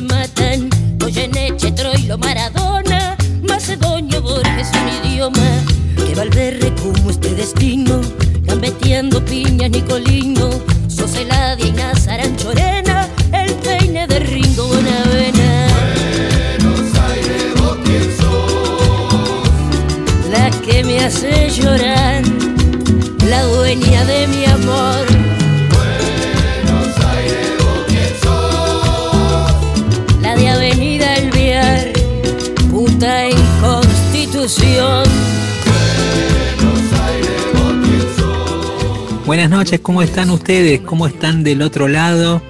Matan. Goyeneche, Troilo, Maradona, Macedonio, Borges, un idioma que Valverde como este destino, gambeteando piña, Nicolino, Buenas noches, ¿cómo están ustedes? ¿Cómo están del otro lado?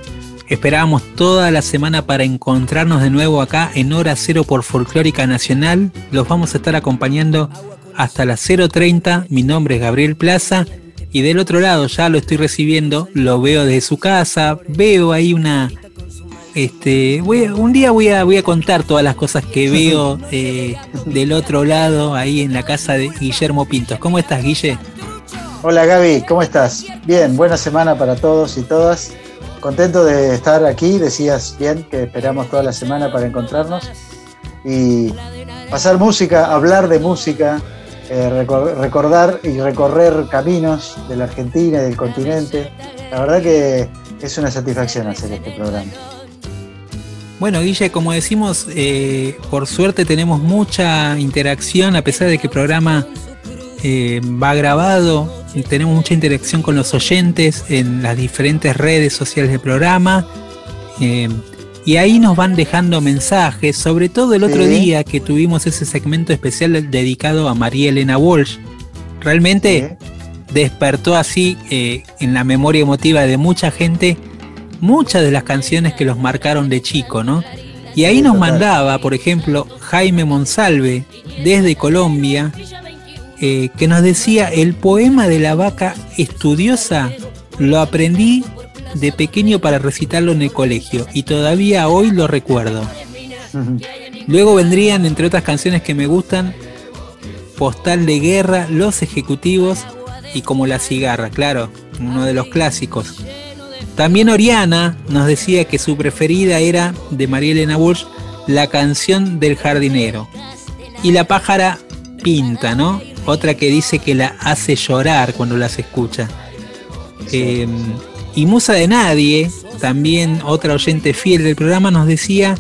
Esperábamos toda la semana para encontrarnos de nuevo acá en Hora Cero por Folclórica Nacional. Los vamos a estar acompañando hasta las 0.30. Mi nombre es Gabriel Plaza. Y del otro lado ya lo estoy recibiendo, lo veo desde su casa, veo ahí una... Este, voy un día voy a, voy a contar todas las cosas que veo eh, del otro lado, ahí en la casa de Guillermo Pintos. ¿Cómo estás, Guille? Hola Gaby, ¿cómo estás? Bien, buena semana para todos y todas. Contento de estar aquí, decías bien que esperamos toda la semana para encontrarnos y pasar música, hablar de música, eh, recor- recordar y recorrer caminos de la Argentina y del continente. La verdad que es una satisfacción hacer este programa. Bueno, Guille, como decimos, eh, por suerte tenemos mucha interacción, a pesar de que el programa eh, va grabado, tenemos mucha interacción con los oyentes en las diferentes redes sociales del programa. eh, y ahí nos van dejando mensajes, sobre todo el otro Sí. día que tuvimos ese segmento especial dedicado a María Elena Walsh. Realmente despertó así eh, en la memoria emotiva de mucha gente muchas de las canciones que los marcaron de chico, ¿no? Y ahí Sí, nos total. mandaba, por ejemplo, Jaime Monsalve, desde Colombia, eh, que nos decía, el poema de la vaca estudiosa lo aprendí de pequeño para recitarlo en el colegio y todavía hoy lo recuerdo. Luego vendrían, entre otras canciones que me gustan, Postal de Guerra, Los Ejecutivos y Como la Cigarra, claro, uno de los clásicos. También Oriana nos decía que su preferida era de María Elena Walsh, la canción del jardinero. Y la pájara pinta, ¿no? Otra que dice que la hace llorar cuando las escucha. Eh, y Musa de Nadie, también otra oyente fiel del programa, nos decía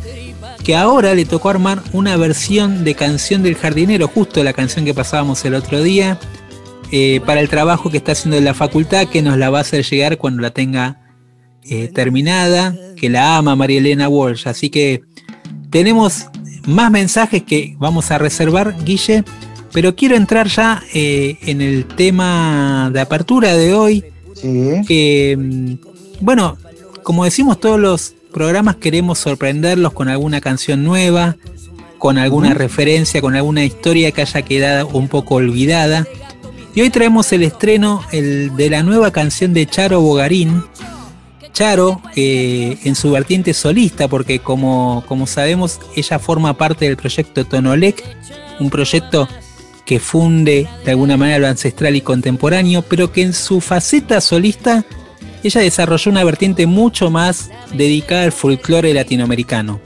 que ahora le tocó armar una versión de Canción del Jardinero, justo la canción que pasábamos el otro día, eh, para el trabajo que está haciendo en la facultad, que nos la va a hacer llegar cuando la tenga eh, terminada, que la ama María Elena Walsh. Así que tenemos más mensajes que vamos a reservar, Guille, pero quiero entrar ya eh, en el tema de apertura de hoy, Sí, que, mm, bueno, como decimos todos los programas, queremos sorprenderlos con alguna canción nueva, con alguna referencia, con alguna historia que haya quedado un poco olvidada. Y hoy traemos el estreno el, de la nueva canción de Charo Bogarín. Charo, eh, en su vertiente solista, porque como, como sabemos, ella forma parte del proyecto Tonolec, un proyecto que funde de alguna manera lo ancestral y contemporáneo, pero que en su faceta solista ella desarrolló una vertiente mucho más dedicada al folclore latinoamericano,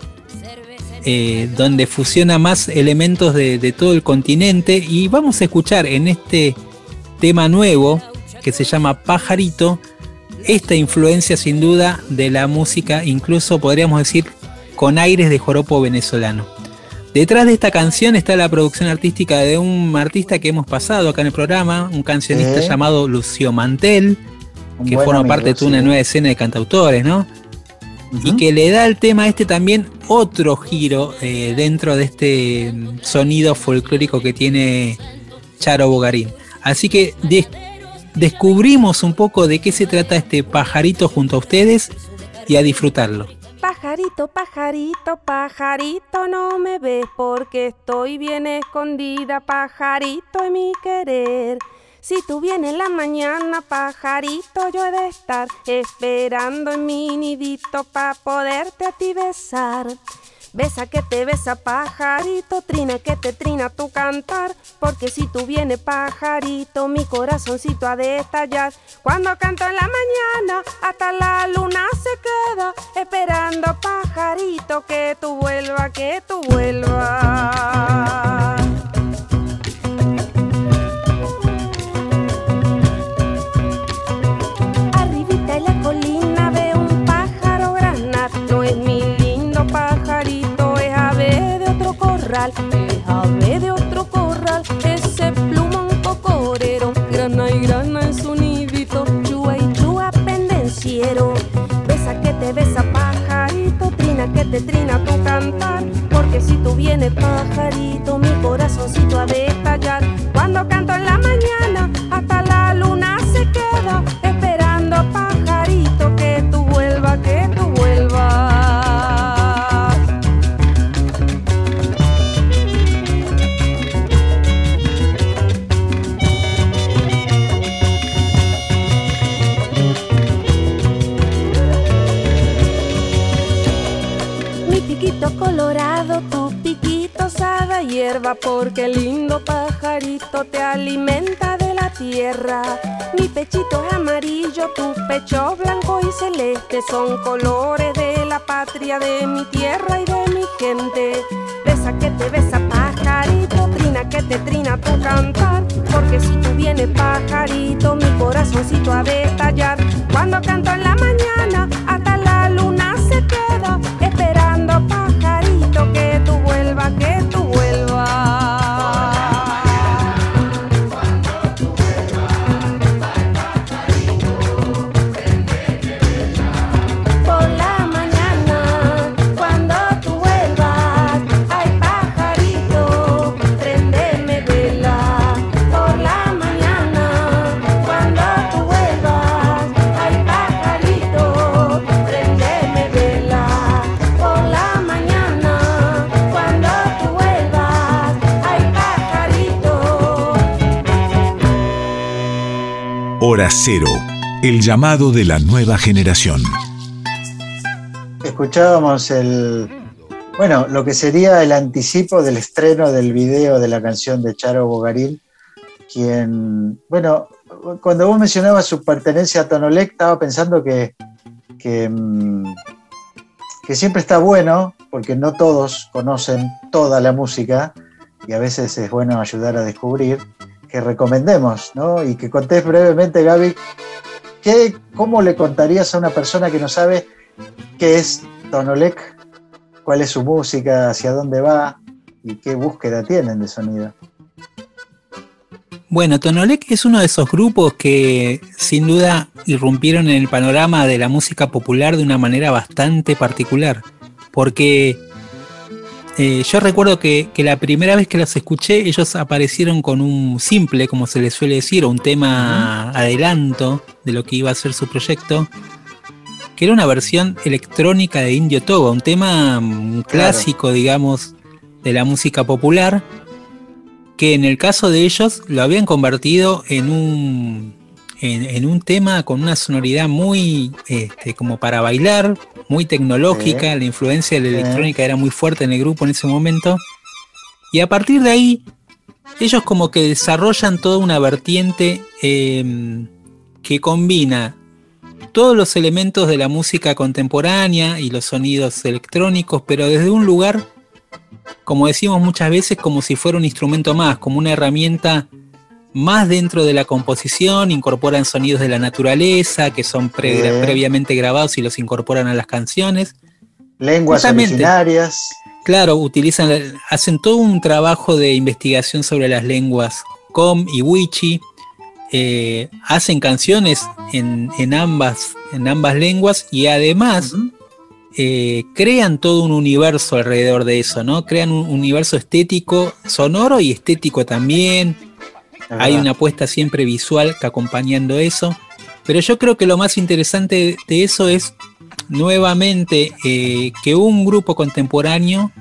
eh, donde fusiona más elementos de, de todo el continente y vamos a escuchar en este tema nuevo que se llama Pajarito, esta influencia sin duda de la música, incluso podríamos decir con aires de joropo venezolano. Detrás de esta canción está la producción artística de un artista que hemos pasado acá en el programa, un cancionista llamado Lucio Mantel, un que forma amigo, parte de una nueva escena de cantautores, ¿no? Y que le da al tema este también otro giro eh, dentro de este sonido folclórico que tiene Charo Bogarín. Así que des- descubrimos un poco de qué se trata este pajarito junto a ustedes y a disfrutarlo. Pajarito Pajarito, pajarito, no me ves porque estoy bien escondida, pajarito en mi querer. Si tú vienes en la mañana, pajarito, yo he de estar esperando en mi nidito para poderte a ti besar. Besa que te besa pajarito, trina que te trina tu cantar, porque si tú vienes pajarito, mi corazoncito ha de estallar. Cuando canto en la mañana, hasta la luna se queda, esperando pajarito que tú vuelvas, que tú vuelvas. Corral, de otro corral, ese plumón cocorero, grana y grana en su nidito, chua y chua pendenciero, besa que te besa pajarito, trina que te trina tu cantar, porque si tú vienes pajarito, mi corazoncito ha de estallar, porque el lindo pajarito te alimenta de la tierra. Mi pechito es amarillo, tu pecho blanco y celeste son colores de la patria, de mi tierra y de mi gente. Besa que te besa pajarito, trina que te trina tu cantar, porque si tú vienes pajarito, mi corazoncito ha de estallar. Cuando canto en la mañana, hasta la luna se queda, Hora Cero, el llamado de la nueva generación. Escuchábamos el, bueno, lo que sería el anticipo del estreno del video de la canción de Charo Bogaril, quien, bueno, cuando vos mencionabas su pertenencia a Tonolec, estaba pensando que, que, mm, que siempre está bueno, porque no todos conocen toda la música, y a veces es bueno ayudar a descubrir, que recomendemos, ¿no? Y que contés brevemente, Gaby, ¿qué, ¿cómo le contarías a una persona que no sabe qué es Tonolec, cuál es su música, hacia dónde va y qué búsqueda tienen de sonido? Bueno, Tonolec es uno de esos grupos que sin duda irrumpieron en el panorama de la música popular de una manera bastante particular. Porque eh, yo recuerdo que, que la primera vez que los escuché, ellos aparecieron con un simple, como se les suele decir, o un tema adelanto de lo que iba a ser su proyecto, que era una versión electrónica de Indio Toba, un tema mm, clásico, digamos, de la música popular, que en el caso de ellos lo habían convertido en un, en, en un tema con una sonoridad muy este, como para bailar, muy tecnológica, Sí. la influencia de la electrónica era muy fuerte en el grupo en ese momento. Y a partir de ahí, ellos como que desarrollan toda una vertiente eh, que combina todos los elementos de la música contemporánea y los sonidos electrónicos, pero desde un lugar, como decimos muchas veces, como si fuera un instrumento más, como una herramienta más dentro de la composición, incorporan sonidos de la naturaleza que son pre- Bien. previamente grabados y los incorporan a las canciones. Lenguas Justamente. originarias. Claro, utilizan, hacen todo un trabajo de investigación sobre las lenguas Com y Wichi. eh, hacen canciones en, en ambas, en ambas lenguas y además eh, crean todo un universo alrededor de eso, ¿no? Crean un universo estético, sonoro y estético también. Hay una apuesta siempre visual que acompañando eso. Pero yo creo que lo más interesante de eso es nuevamente eh, que un grupo contemporáneo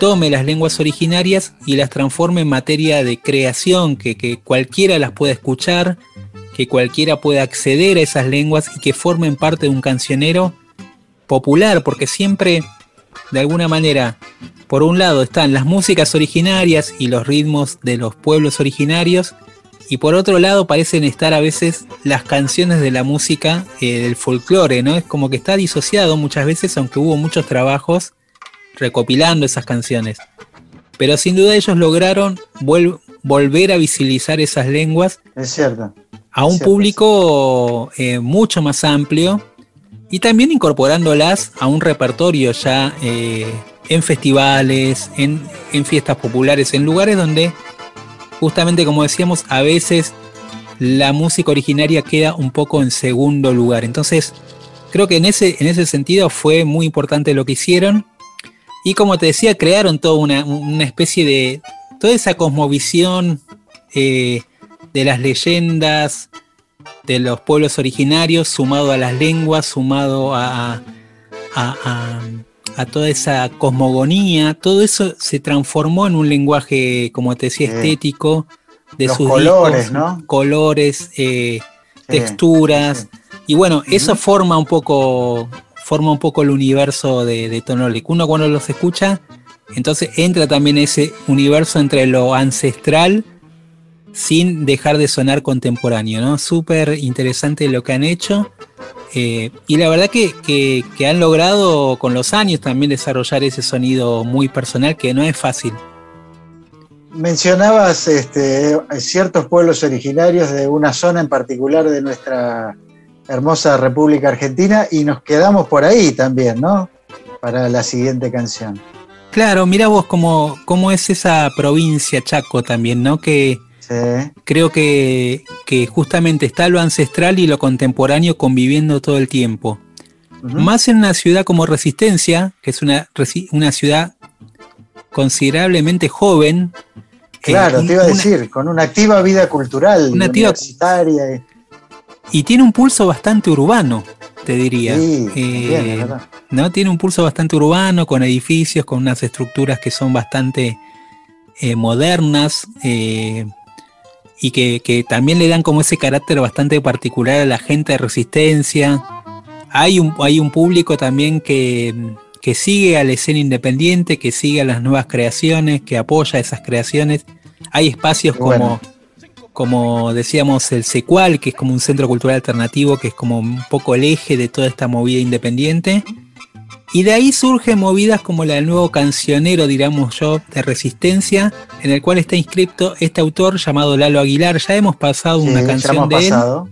tome las lenguas originarias y las transforme en materia de creación, que, que cualquiera las pueda escuchar, que cualquiera pueda acceder a esas lenguas y que formen parte de un cancionero popular, porque siempre, de alguna manera, por un lado están las músicas originarias y los ritmos de los pueblos originarios, y por otro lado parecen estar a veces las canciones de la música eh, del folclore, ¿no? Es como que está disociado muchas veces, aunque hubo muchos trabajos recopilando esas canciones. Pero sin duda ellos lograron volver a visibilizar esas lenguas Es cierto. a un Cierto, público eh, mucho más amplio y también incorporándolas a un repertorio ya eh, en festivales, en, fiestas populares, en lugares donde justamente como decíamos, a veces la música originaria queda un poco en segundo lugar. Entonces, creo que en ese, en ese sentido fue muy importante lo que hicieron. Y como te decía, crearon toda una, una especie de. toda esa cosmovisión eh, de las leyendas, de los pueblos originarios, sumado a las lenguas, sumado a, a, a- a toda esa cosmogonía, todo eso se transformó en un lenguaje, como te decía, Sí. estético, de Los sus colores, discos, ¿no? colores, eh, Sí, texturas. sí. Y bueno, eso forma un poco, forma un poco el universo de, de Tonolic. Uno cuando los escucha, entonces entra también ese universo entre lo ancestral sin dejar de sonar contemporáneo, ¿no? Súper interesante lo que han hecho. eh, y la verdad que, que- que han logrado con los años también desarrollar ese sonido muy personal que no es fácil. Mencionabas este, ciertos pueblos originarios de una zona en particular de nuestra hermosa República Argentina y nos quedamos por ahí también, ¿no? Para la siguiente canción. Claro, mira vos cómo, cómo es esa provincia Chaco también, ¿no? Que, Sí, creo que, que justamente está lo ancestral y lo contemporáneo conviviendo todo el tiempo. Más en una ciudad como Resistencia, que es una, una ciudad considerablemente joven. eh, Claro, un- te iba a una- decir, con una activa vida cultural, Una activa- universitaria. y- tiene un pulso bastante urbano, te diría. Sí, Eh, verdad. ¿no? Tiene un pulso bastante urbano, con edificios, con unas estructuras que son bastante eh, modernas eh, y que, que también le dan como ese carácter bastante particular a la gente de resistencia. Hay un, hay un público también que, que sigue a la escena independiente, que sigue a las nuevas creaciones, que apoya esas creaciones. Hay espacios bueno. como, como decíamos el Secual, que es como un centro cultural alternativo, que es como un poco el eje de toda esta movida independiente. Y de ahí surgen movidas como la del nuevo cancionero, digamos yo, de resistencia, en el cual está inscrito este autor llamado Lalo Aguilar. Ya hemos pasado Sí, una ya canción hemos de él. pasado.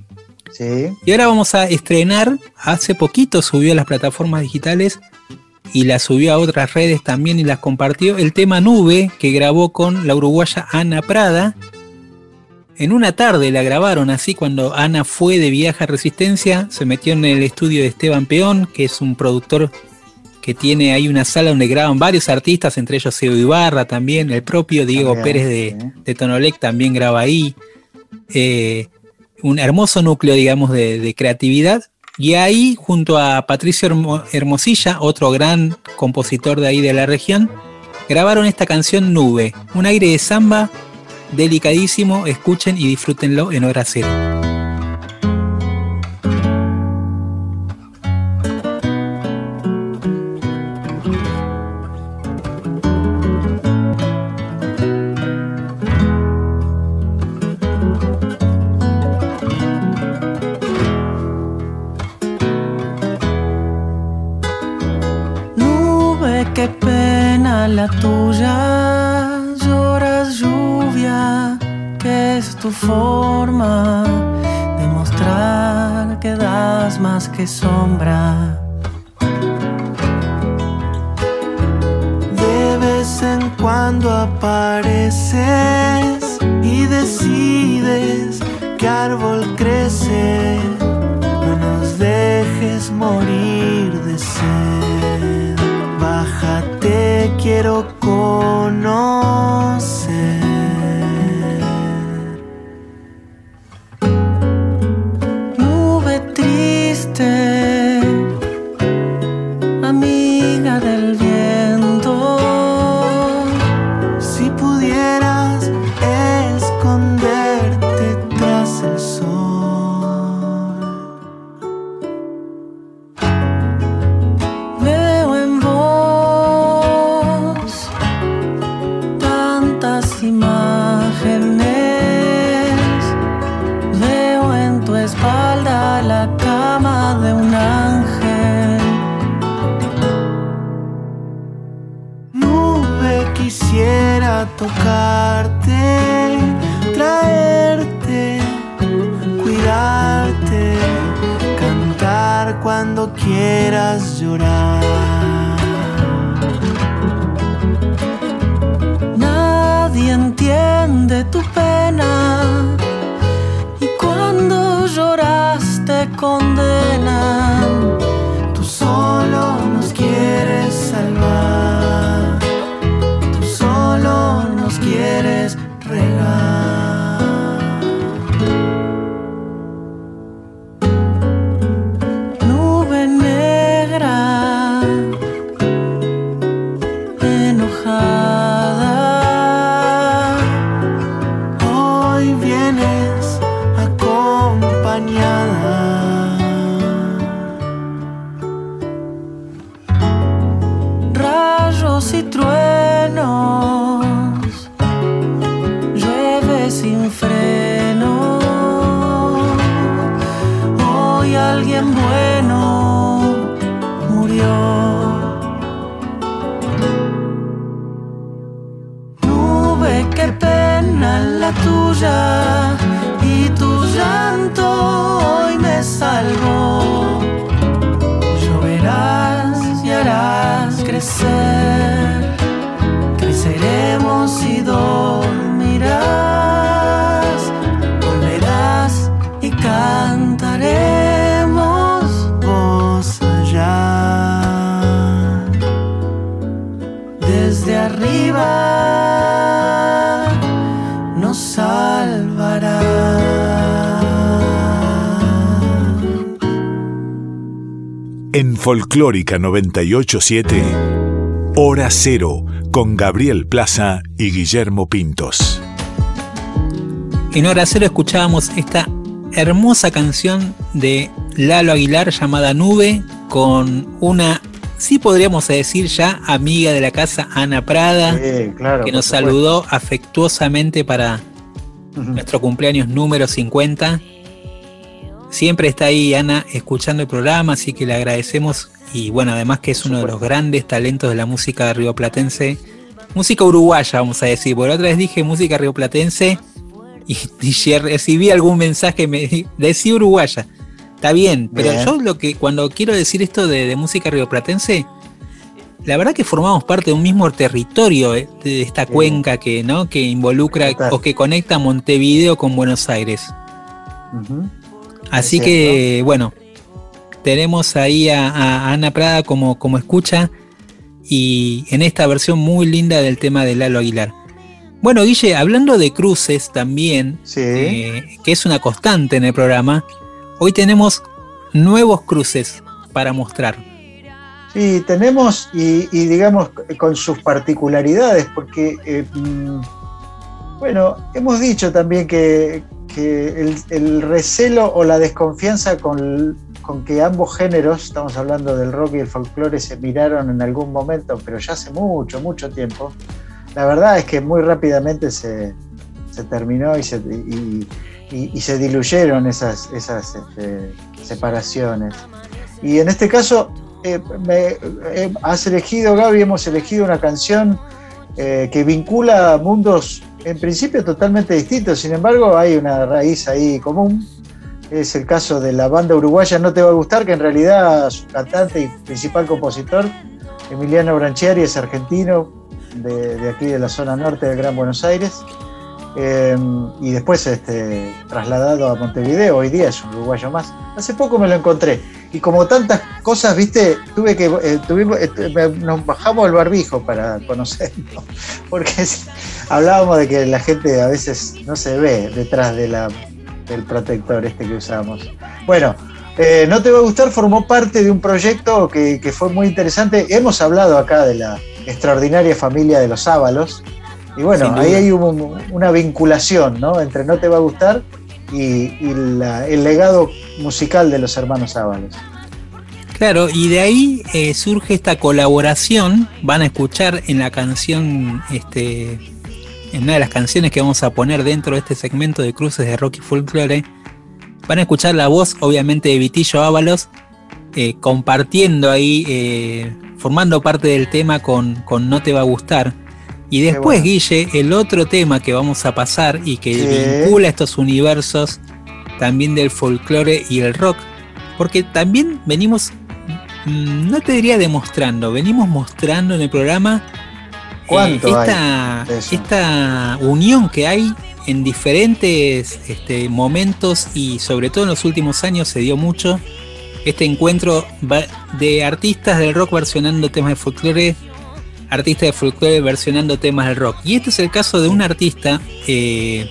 Sí, Y ahora vamos a estrenar, hace poquito subió a las plataformas digitales y la subió a otras redes también y las compartió, el tema Nube que grabó con la uruguaya Ana Prada. En una tarde la grabaron así cuando Ana fue de viaje a Resistencia, se metió en el estudio de Esteban Peón, que es un productor que tiene ahí una sala donde graban varios artistas, entre ellos Seo Ibarra también, el propio Diego También, Pérez de, sí. de Tonolec también graba ahí. Eh, un hermoso núcleo, digamos, de, de creatividad. Y ahí, junto a Patricio Hermo- Hermosilla, otro gran compositor de ahí de la región, grabaron esta canción Nube, un aire de samba delicadísimo. Escuchen y disfrútenlo en hora cero. Que sombra. Folclórica 987, Hora Cero, con Gabriel Plaza y Guillermo Pintos. En Hora Cero escuchábamos esta hermosa canción de Lalo Aguilar llamada Nube, con una, sí podríamos decir ya, amiga de la casa, Ana Prada, Sí, claro. que nos supuesto. saludó afectuosamente para nuestro cumpleaños número 50. Siempre está ahí Ana escuchando el programa, así que le agradecemos. Y bueno, además que es uno de los grandes talentos de la música rioplatense. Música uruguaya, vamos a decir. Por otra vez dije música rioplatense y, y recibí algún mensaje me decía uruguaya. Está bien, pero Bien. yo lo que cuando quiero decir esto de, de música rioplatense, la verdad que formamos parte de un mismo territorio eh, de esta cuenca que, ¿no? que involucra Total. o que conecta Montevideo con Buenos Aires. Así que, bueno, tenemos ahí a, a Ana Prada como, como escucha y en esta versión muy linda del tema de Lalo Aguilar. Bueno, Guille, hablando de cruces también, Sí. eh, que es una constante en el programa, hoy tenemos nuevos cruces para mostrar. Sí, tenemos, y, y digamos, con sus particularidades, porque, eh, mm, bueno, hemos dicho también que, que el, el recelo o la desconfianza con, con que ambos géneros, estamos hablando del rock y el folclore, se miraron en algún momento, pero ya hace mucho, mucho tiempo, la verdad es que muy rápidamente se, se terminó y se, y- se diluyeron esas, esas este, separaciones. Y en este caso, eh, eh, has elegido, Gaby, hemos elegido una canción eh, que vincula mundos en principio totalmente distintos, sin embargo hay una raíz ahí común. Es el caso de la banda uruguaya No Te Va a Gustar, que en realidad su cantante y principal compositor, Emiliano Branchiari, es argentino, de, de aquí de la zona norte del Gran Buenos Aires. Eh, y después este, trasladado a Montevideo, hoy día es un uruguayo más. Hace poco me lo encontré. Y como tantas cosas, viste, tuve que eh, tuvimos, eh, nos bajamos el barbijo para conocernos. Porque es- hablábamos de que la gente a veces no se ve detrás de la, del protector este que usamos. Bueno, eh, No Te Va a Gustar formó parte de un proyecto que, que fue muy interesante. Hemos hablado acá de la extraordinaria familia de los Ábalos. Y bueno, ahí hay un- una vinculación ¿no? entre No Te Va a Gustar y, y la- el legado musical de los hermanos Ábalos. Claro, y de ahí eh, surge esta colaboración. Van a escuchar en la canción, este, en una de las canciones que vamos a poner dentro de este segmento de cruces de Rocky Folklore. Van a escuchar la voz, obviamente, de Vitillo Ábalos, eh, compartiendo ahí, eh, formando parte del tema con, con No Te Va a Gustar. Y después, bueno. Guille, el otro tema que vamos a pasar y que vincula estos universos también del folclore y el rock, porque también venimos, mm, no te diría demostrando, venimos mostrando en el programa ¿Cuánto esta, unión que hay en diferentes este, momentos y sobre todo en los últimos años se dio mucho este encuentro de artistas del rock versionando temas de folclore, artistas de folclore versionando temas del rock. Y este es el caso de un artista eh,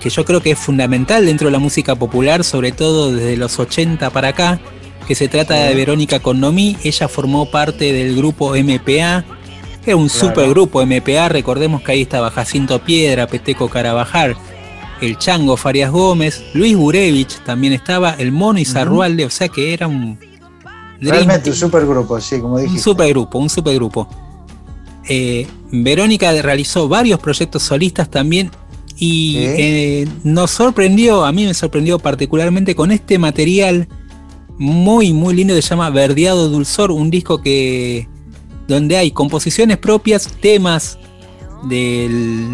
que yo creo que es fundamental dentro de la música popular, sobre todo desde los 80 para acá, que se trata de. Verónica Condomí. Ella formó parte del grupo MPA, era un Claro. supergrupo MPA. Recordemos que ahí estaba Jacinto Piedra, Peteco Carabajal, el Chango Farias Gómez, Luis Gurevich también estaba, el Mono Izarrualde, o sea que era un. Realmente un supergrupo, sí, como un dijiste. supergrupo, un supergrupo. Eh, Verónica realizó varios proyectos solistas también y eh, nos sorprendió, a mí me sorprendió particularmente con este material muy muy lindo que se llama Verdeado Dulzor, un disco que donde hay composiciones propias, temas de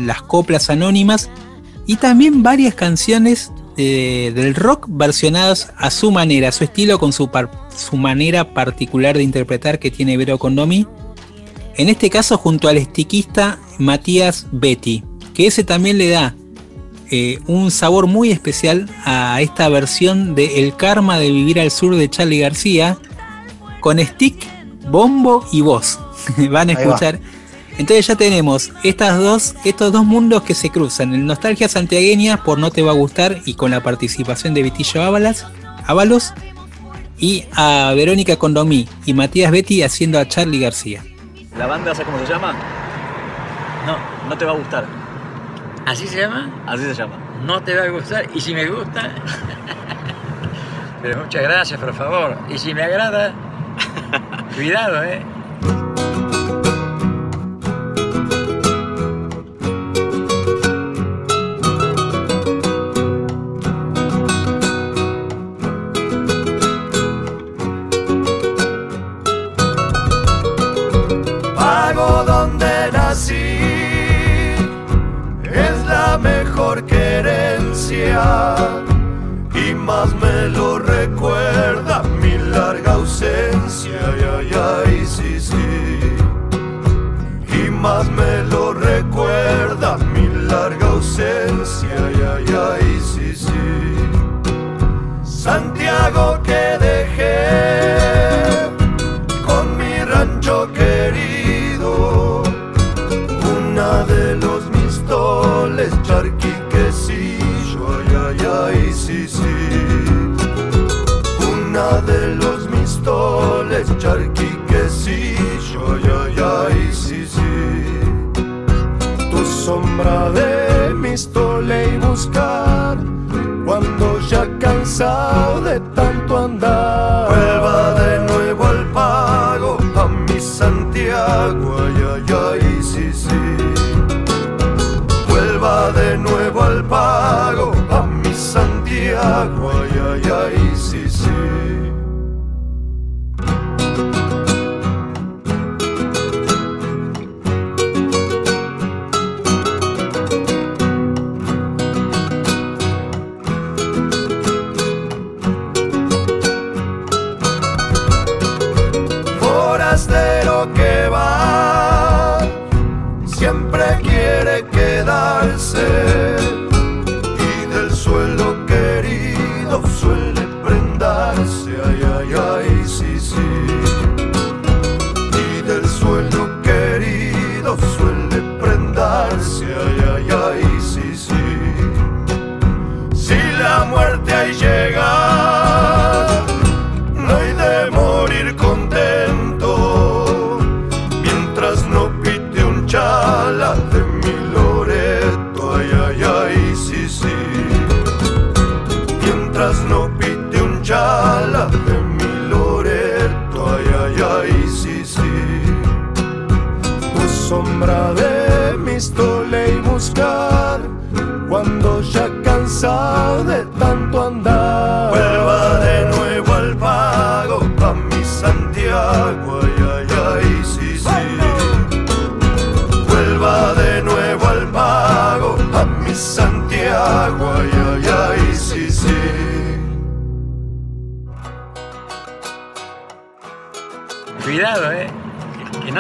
las coplas anónimas y también varias canciones eh, del rock versionadas a su manera, a su estilo, con su, su manera particular de interpretar que tiene Vero Condomi. En este caso junto al estiquista Matías Betty, que ese también le da eh, un sabor muy especial a esta versión de El Karma de Vivir al Sur de Charlie García, con stick, bombo y voz. Van a va. escuchar. Entonces ya tenemos estas dos, estos dos mundos que se cruzan. El Nostalgia Santiagueña por No Te Va a Gustar y con la participación de Vitillo Ábalas, Ábalos y a Verónica Condomí y Matías Betty haciendo a Charlie García. ¿La banda, ¿sabes cómo se llama? No, no te va a gustar. ¿Así se llama? Así se llama. No te va a gustar. Y si me gusta. Pero muchas gracias, por favor. Y si me agrada. Cuidado, ¿eh? Y más tanto andar. Vuelva de nuevo al pago a mi Santiago ay ay ay sí sí. Vuelva de nuevo al pago a mi Santiago ay ay ay forastero que va,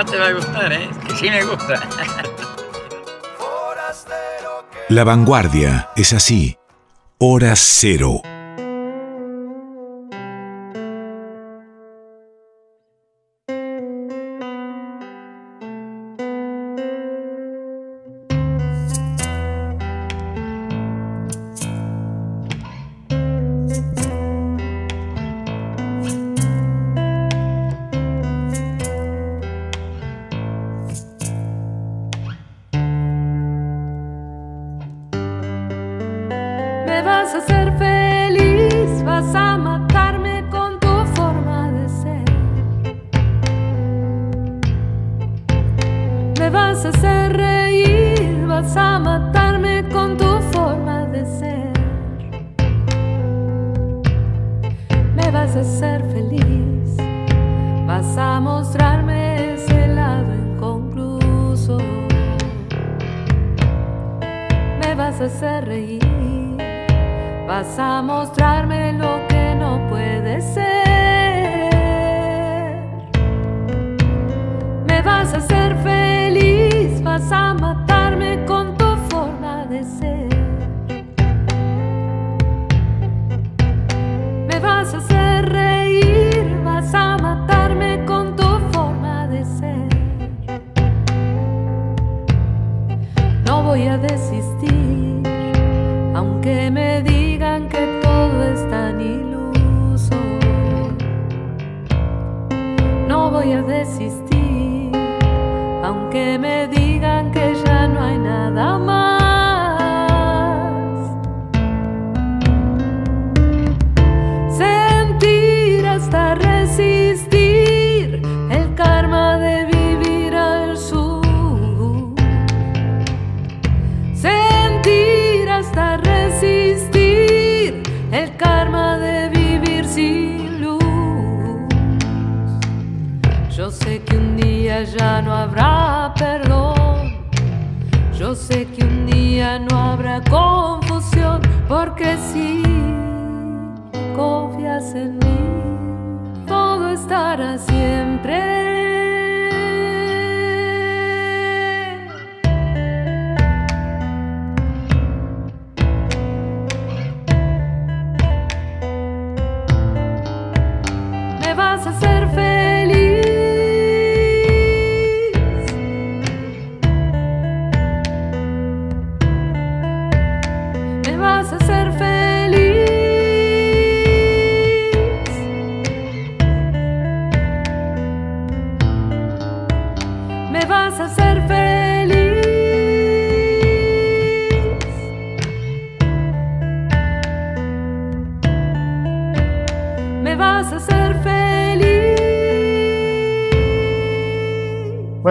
no te va a gustar, ¿eh? Que sí me gusta. La vanguardia es así. Hora cero. Confusión. Porque si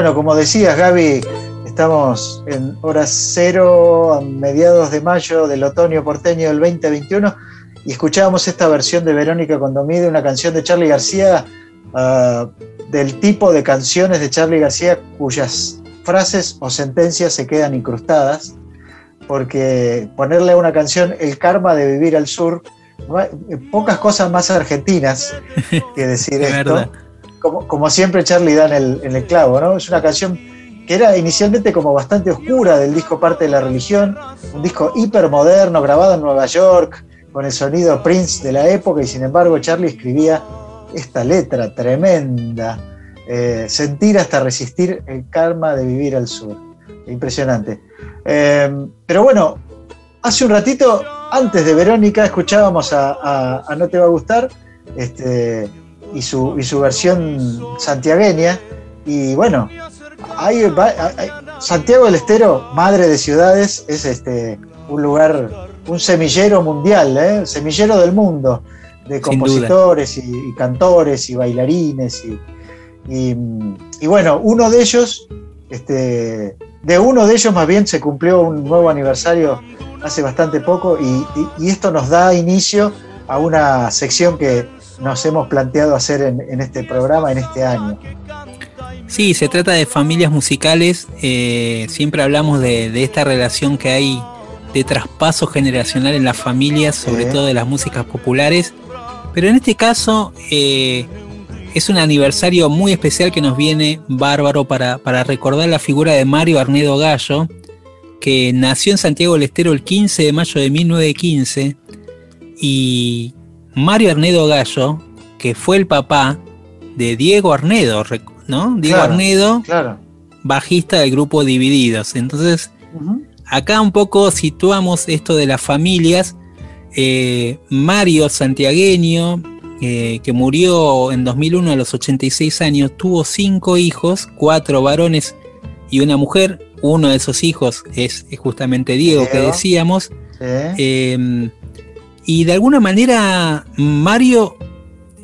Bueno, como decías, Gaby, estamos en hora cero, a mediados de mayo del otoño porteño del 2021, y escuchábamos esta versión de Verónica Condomide, una canción de Charlie García, ah, del tipo de canciones de Charlie García cuyas frases o sentencias se quedan incrustadas, porque ponerle a una canción el karma de vivir al sur, pocas cosas más argentinas que decir Es esto verdad. Como, siempre Charlie da en el, clavo, ¿no? Es una canción que era inicialmente como bastante oscura del disco Parte de la Religión, un disco hipermoderno, grabado en Nueva York, con el sonido Prince de la época, y sin embargo Charlie escribía esta letra tremenda, eh, sentir hasta resistir el karma de vivir al sur. Impresionante. Eh, pero bueno, hace un ratito, antes de Verónica, escuchábamos a, a- a No Te Va a Gustar, este, y su, y su versión santiagueña. Y bueno, hay, Santiago del Estero, madre de ciudades, es este, un lugar, un semillero mundial, ¿eh? semillero del mundo, de compositores y, y cantores y bailarines. Y, y, y bueno, uno de ellos, este, de uno de ellos más bien se cumplió un nuevo aniversario hace bastante poco y esto nos da inicio a una sección que nos hemos planteado hacer en, en este programa, en este año. Sí, se trata de familias musicales. eh, siempre hablamos de, de esta relación que hay de traspaso generacional en las familias, sobre Sí. todo de las músicas populares. Pero en este caso, eh, es un aniversario muy especial que nos viene bárbaro para, para recordar la figura de Mario Arnedo Gallo, que nació en Santiago del Estero el 15 de mayo de 1915. Y Mario Arnedo Gallo, que fue el papá de Diego Arnedo, ¿no? Diego Claro, Arnedo, Claro. bajista del grupo Divididos. Entonces, acá un poco situamos esto de las familias. Eh, Mario Santiagueño, eh, que murió en 2001 a los 86 años, tuvo cinco hijos, cuatro varones y una mujer. Uno de esos hijos es, es justamente Diego, que decíamos. Sí. Eh, y de alguna manera Mario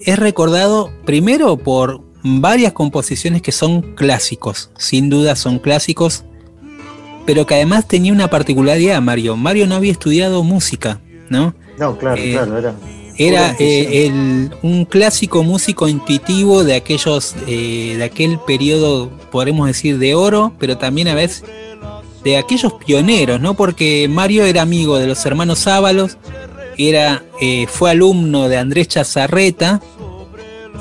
es recordado primero por varias composiciones que son clásicos, sin duda son clásicos, pero que además tenía una particularidad Mario. Mario no había estudiado música, ¿no? no, claro, eh, claro, era. Era eh, el- un clásico músico intuitivo de aquellos, eh, de aquel periodo, podremos decir, de oro, pero también a veces de aquellos pioneros, ¿no? Porque Mario era amigo de los hermanos Ábalos, era, eh, fue alumno de Andrés Chazarreta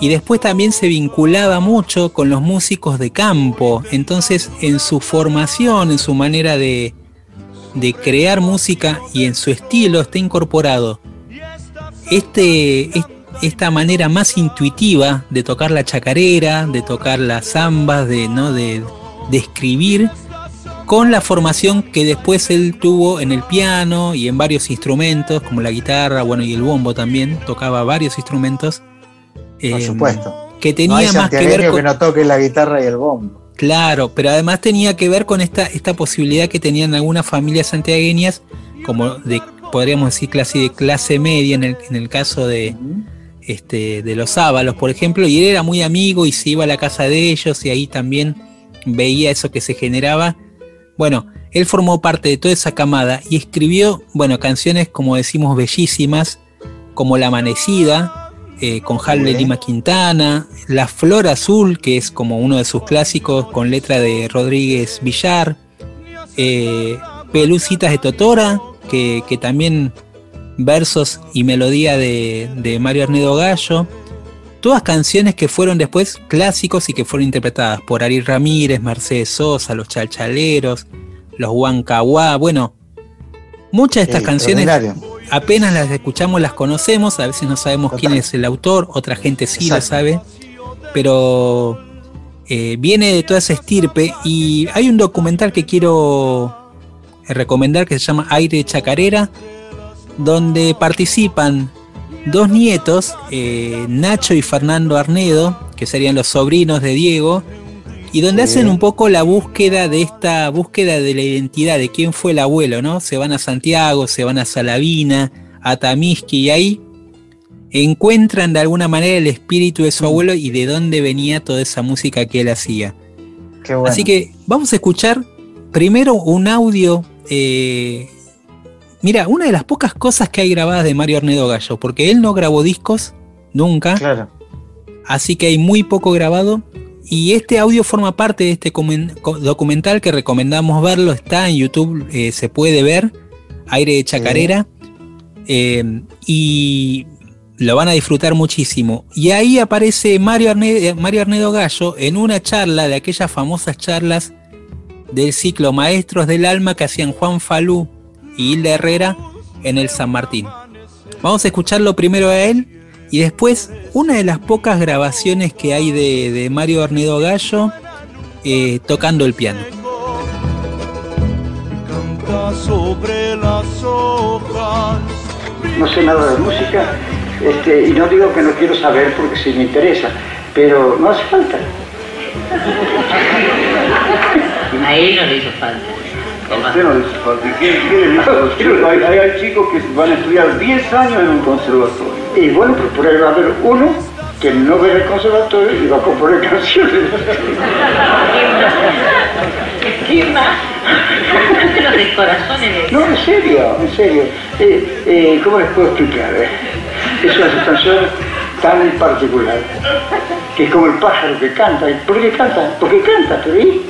y después también se vinculaba mucho con los músicos de campo. Entonces, en su formación, en su manera de, de crear música y en su estilo está incorporado este, es- esta manera más intuitiva de tocar la chacarera, de tocar las zambas, de, ¿no? de, de escribir, con la formación que después él tuvo en el piano y en varios instrumentos, como la guitarra, bueno, y el bombo también, tocaba varios instrumentos. Por eh, supuesto. Que tenía más que ver con... que no toque la guitarra y el bombo. Claro, pero además tenía que ver con esta, esta posibilidad que tenían algunas familias santiagueñas, como de, podríamos decir, clase de clase media en el, en el caso de, este, de los Ábalos, por ejemplo, y él era muy amigo y se iba a la casa de ellos y ahí también veía eso que se generaba. Bueno, él formó parte de toda esa camada y escribió, bueno, canciones como decimos bellísimas, como La Amanecida, eh, con Bien. Lima Quintana, La Flor Azul, que es como uno de sus clásicos con letra de Rodríguez Villar, eh, Pelucitas de Totora, que, que también versos y melodía de, de Mario Arnedo Gallo. Todas canciones que fueron después clásicos y que fueron interpretadas por Ari Ramírez, Mercedes Sosa, Los Chalchaleros, Los Huancahuá. Bueno, muchas de estas Sí, canciones apenas las escuchamos, las conocemos, a veces no sabemos Total. quién es el autor, otra gente sí lo sabe, pero eh, viene de toda esa estirpe y hay un documental que quiero recomendar que se llama Aire de Chacarera, donde participan dos nietos, eh, Nacho y Fernando Arnedo, que serían los sobrinos de Diego, y donde Sí. hacen un poco la búsqueda de esta búsqueda de la identidad, de quién fue el abuelo, ¿no? Se van a Santiago, se van a Salavina, a Tamisqui, y ahí encuentran de alguna manera el espíritu de su abuelo y de dónde venía toda esa música que él hacía. Qué bueno. Así que vamos a escuchar primero un audio. eh, mira, una de las pocas cosas que hay grabadas de Mario Arnedo Gallo, porque él no grabó discos nunca, Claro. así que hay muy poco grabado. Y este audio forma parte de este documental que recomendamos verlo. Está en YouTube, eh, se puede ver. Aire de Chacarera. eh, y lo van a disfrutar muchísimo. Y ahí aparece Mario Arnedo, Mario Arnedo Gallo en una charla de aquellas famosas charlas del ciclo Maestros del Alma que hacían Juan Falú y Hilda Herrera en el San Martín. Vamos a escucharlo primero a él y después una de las pocas grabaciones que hay de, de Mario Arnedo Gallo eh, tocando el piano. Canta sobre las hojas. no sé nada de música este, y no digo que no quiero saber porque sí me interesa, pero no hace falta. A él no le hizo falta. A usted no le hace falta. ¿Qué, qué le dice a los chicos? Hay, chicos que van a estudiar 10 años en un conservatorio. Y bueno, pero por ahí va a haber uno que no ve el conservatorio y va a componer canciones. ¿Qué más? Los descorazones de... No, en serio, en serio. Eh, eh, ¿Cómo les puedo explicar? eh? Es una situación tan particular, que es como el pájaro que canta. ¿Y ¿Por qué canta? Porque canta, ¿te vi?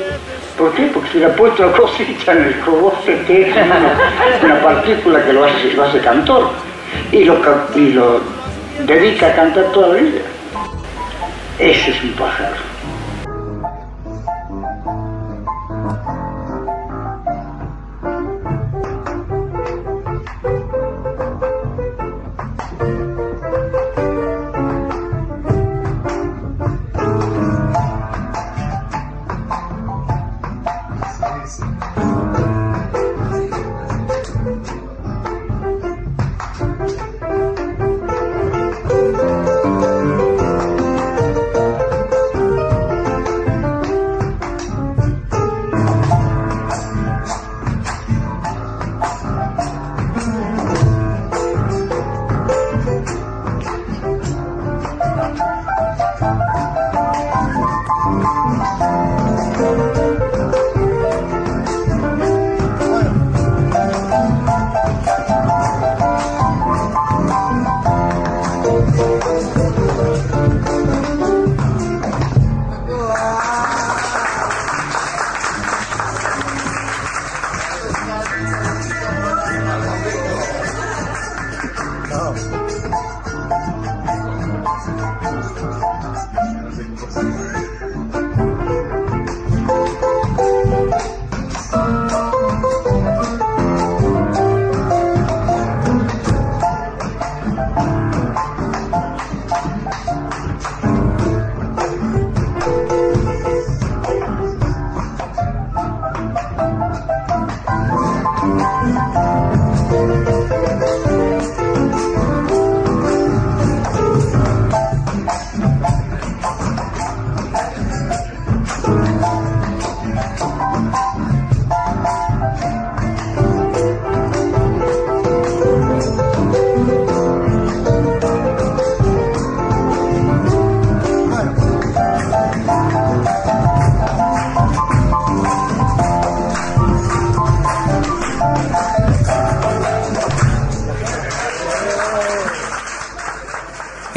¿Por qué? Porque se le ha puesto la cosita en el cogote, que es una, partícula que lo hace, lo hace cantor. Y lo, y lo dedica a cantar toda la vida. Ese es un pájaro.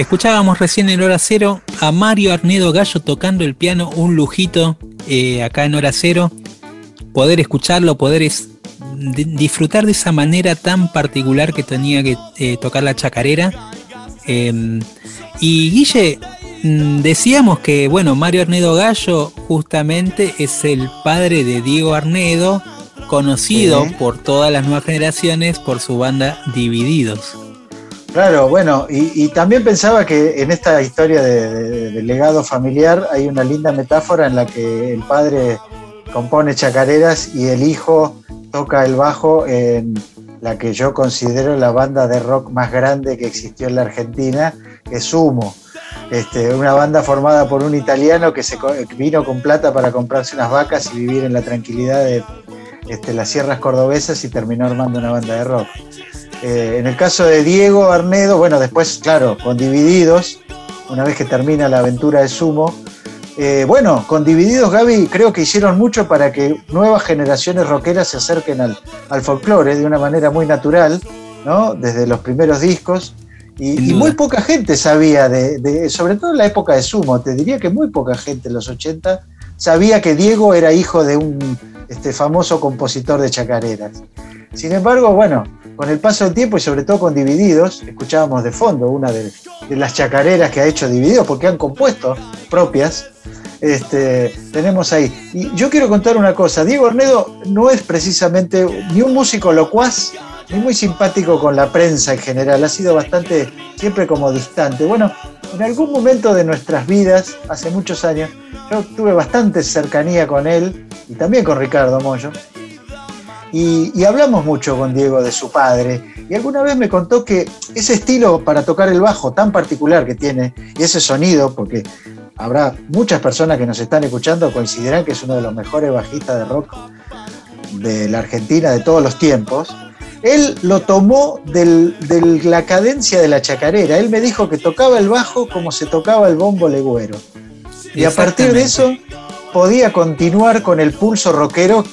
Escuchábamos recién en hora cero a Mario Arnedo Gallo tocando el piano, un lujito eh, acá en hora cero. Poder escucharlo, poder es, disfrutar de esa manera tan particular que tenía que eh, tocar la chacarera. Em, y Guille, mm, decíamos que, bueno, Mario Arnedo Gallo justamente es el padre de Diego Arnedo, conocido por todas las nuevas generaciones por su banda Divididos. Claro, bueno, y, también pensaba que en esta historia de, legado familiar hay una linda metáfora en la que el padre compone chacareras y el hijo toca el bajo en la que yo considero la banda de rock más grande que existió en la Argentina, que es Sumo. Este, una banda formada por un italiano que se vino con plata para comprarse unas vacas y vivir en la tranquilidad de este, las sierras cordobesas y terminó armando una banda de rock. Eh, en el caso de Diego Arnedo, bueno, después, claro, con Divididos, una vez que termina la aventura de Sumo. Eh, bueno, con Divididos, Gaby, creo que hicieron mucho para que nuevas generaciones rockeras se acerquen al, folclore de una manera muy natural, ¿no? Desde los primeros discos. Y, muy poca gente sabía, de, sobre todo en la época de Sumo, te diría que muy poca gente en los 80 sabía que Diego era hijo de un este, famoso compositor de chacareras. Sin embargo, bueno, con el paso del tiempo y sobre todo con Divididos, escuchábamos de fondo una de, las chacareras que ha hecho Divididos, porque han compuesto propias, este, tenemos ahí. Y yo quiero contar una cosa, Diego Ornedo no es precisamente ni un músico locuaz, ni muy simpático con la prensa en general, ha sido bastante, siempre como distante. Bueno, en algún momento de nuestras vidas, hace muchos años, yo tuve bastante cercanía con él y también con Ricardo Moyo. Y, hablamos mucho con Diego de su padre. Y alguna vez me contó que ese estilo para tocar el bajo tan particular que tiene, y ese sonido, porque habrá muchas personas que nos están escuchando coincidirán que es uno de los mejores bajistas de rock de la Argentina de todos los tiempos. Él lo tomó de la cadencia de la chacarera. Él me dijo que tocaba el bajo como se tocaba el bombo legüero. Y a partir de eso podía continuar con el pulso rockero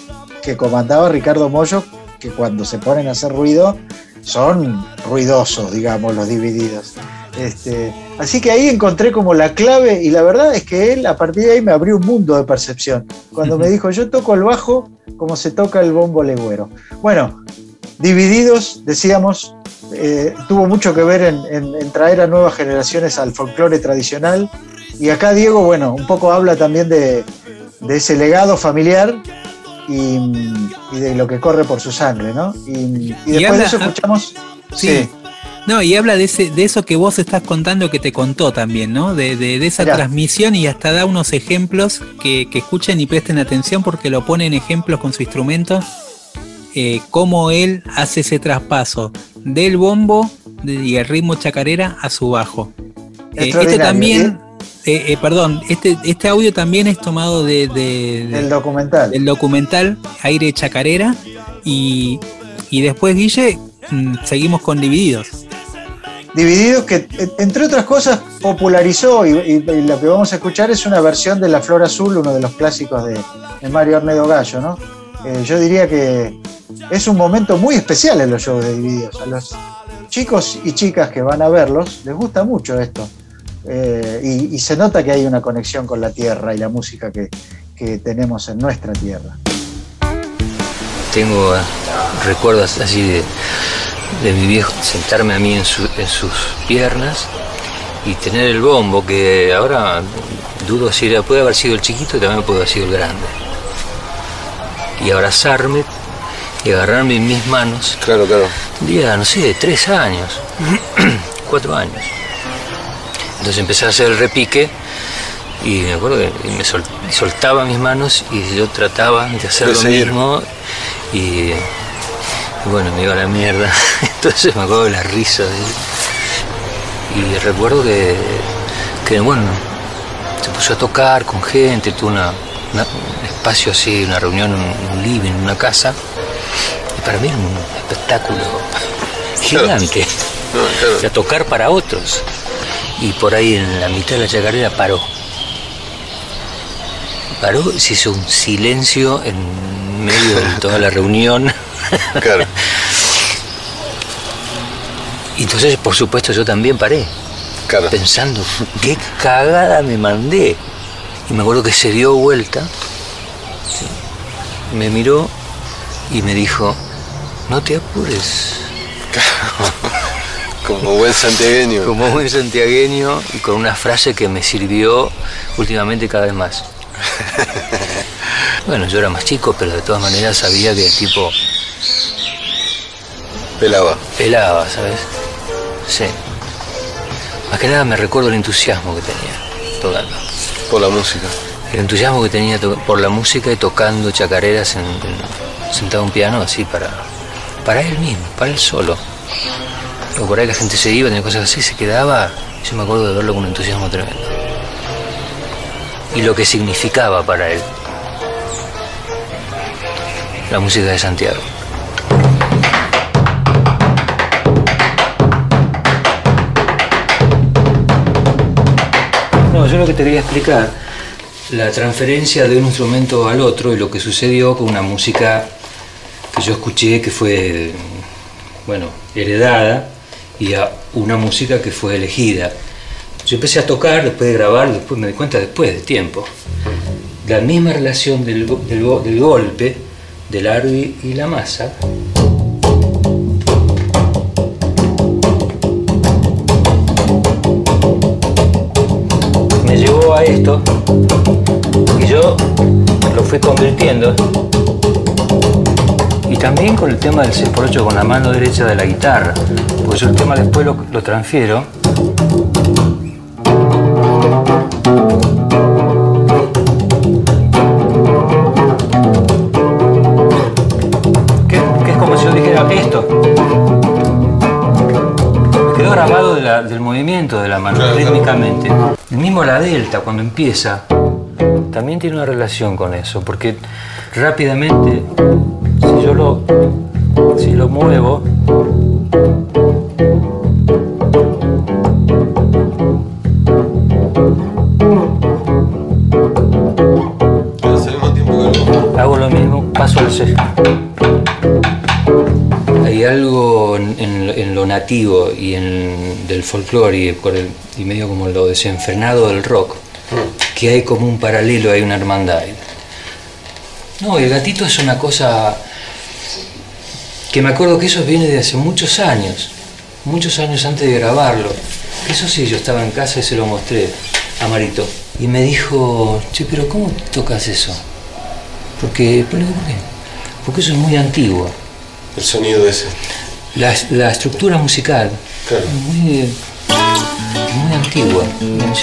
que comandaba Ricardo Mollo, que cuando se ponen a hacer ruido son ruidosos, digamos, los divididos. Este, así que ahí encontré como la clave y la verdad es que él a partir de ahí me abrió un mundo de percepción. Cuando me dijo, yo toco el bajo como se toca el bombo legüero. Bueno, Divididos, decíamos, eh, tuvo mucho que ver en, traer a nuevas generaciones al folclore tradicional. Y acá Diego, bueno, un poco habla también de, de ese legado familiar y, y de lo que corre por su sangre, ¿no? Y, y después de habla- eso escuchamos. Sí. No, y habla de, ese, de eso que vos estás contando que te contó también, ¿no? De, de- de esa Mirá. transmisión y hasta da unos ejemplos que, que escuchen y presten atención porque lo pone en ejemplos con su instrumento, eh, cómo él hace ese traspaso del bombo y el ritmo chacarera a su bajo. Eh, este Extraordinario. también, eh, eh, perdón, este, este audio también es tomado de, de- de- El documental. del documental Aire Chacarera y, y después Guille mm, seguimos con Divididos. Divididos que, eh, entre otras cosas, popularizó y, y- y lo que vamos a escuchar es una versión de La Flor Azul, uno de los clásicos de, de Mario Ornedo Gallo, ¿no? Eh, yo diría que es un momento muy especial en los shows de Divididos. A los chicos y chicas que van a verlos les gusta mucho esto. Eh, y, y se nota que hay una conexión con la tierra y la música que, que tenemos en nuestra tierra. Tengo eh, recuerdos así de, de mi viejo sentarme a mí en, su- en sus piernas y tener el bombo, que ahora dudo si era, puede haber sido el chiquito y también puede haber sido el grande. Y abrazarme y agarrarme en mis manos. Claro, claro. Un día, no sé, de tres años, cuatro años. Entonces empecé a hacer el repique y me acuerdo que me sol- soltaba mis manos y yo trataba de hacer De lo seguir. mismo y, y bueno, me iba a la mierda. Entonces me acuerdo de la risa de él. Y recuerdo que, que, bueno, se puso a tocar con gente, tuvo una, una- un espacio así, una reunión, un, un living, una casa. Y para mí era un espectáculo gigante. O sea, tocar para otros. Y por ahí en la mitad de la chacarera paró. Paró, se hizo un silencio en medio de toda la reunión. Claro. Y entonces, por supuesto, yo también paré. Claro. Pensando, qué cagada me mandé. Y me acuerdo que se dio vuelta, ¿sí? me miró y me dijo, no te apures. Como buen santiagueño. Como buen santiagueño y con una frase que me sirvió últimamente cada vez más. Bueno, yo era más chico, pero de todas maneras sabía que el tipo Pelaba. pelaba, ¿sabes? Sí. Más que nada me recuerdo el entusiasmo que tenía tocando. Por la música. El entusiasmo que tenía por la música y tocando chacareras en, en- sentado en un piano así para, para él mismo, para él solo. O por ahí la gente se iba, tenía cosas así, se quedaba. Yo me acuerdo de verlo con un entusiasmo tremendo. Y lo que significaba para él. La música de Santiago. No, yo lo que te quería explicar, la transferencia de un instrumento al otro y lo que sucedió con una música que yo escuché que fue, bueno, heredada a una música que fue elegida. Yo empecé a tocar después de grabar, después me di cuenta después de tiempo. La misma relación del, del golpe, del arbi y la masa, me llevó a esto y yo lo fui convirtiendo y también con el tema del 6x8 con la mano derecha de la guitarra porque yo el tema después lo, lo transfiero. Que, que es como si yo dijera esto quedó grabado de la- del movimiento de la mano rítmicamente. El mismo la delta cuando empieza también tiene una relación con eso porque rápidamente si yo lo si lo muevo. Hago lo mismo paso al C. Hay algo en, en- en lo nativo y en, del folclore y, por el- y medio como lo desenfrenado del rock, que hay como un paralelo, hay una hermandad. No, el gatito es una cosa que me acuerdo que eso viene de hace muchos años, muchos años antes de grabarlo. Eso sí, yo estaba en casa y se lo mostré. Amarito. Y me dijo, che, pero ¿cómo tocas eso? Porque, ¿por qué? Porque eso es muy antiguo. El sonido ese. La, la estructura musical Claro. es muy, muy antigua. No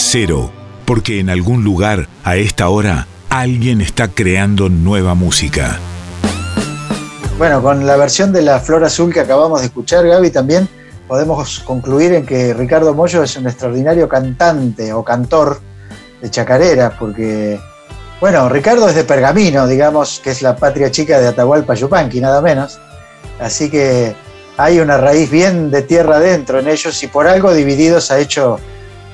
cero, porque en algún lugar, a esta hora, alguien está creando nueva música. Bueno, con la versión de la Flor Azul que acabamos de escuchar, Gaby, también podemos concluir en que Ricardo Mollo es un extraordinario cantante o cantor de chacarera, porque, bueno, Ricardo es de Pergamino, digamos, que es la patria chica de Atahualpa Yupanqui, nada menos. Así que hay una raíz bien de tierra adentro en ellos y por algo Divididos ha hecho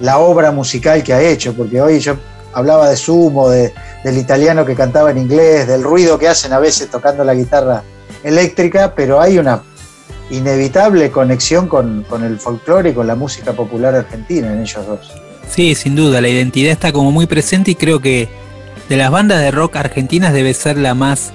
la obra musical que ha hecho, porque hoy yo hablaba de Sumo, de- del italiano que cantaba en inglés, del ruido que hacen a veces tocando la guitarra eléctrica, pero hay una inevitable conexión con, con el folclore y con la música popular argentina en ellos dos. Sí, sin duda, la identidad está como muy presente y creo que de las bandas de rock argentinas debe ser la más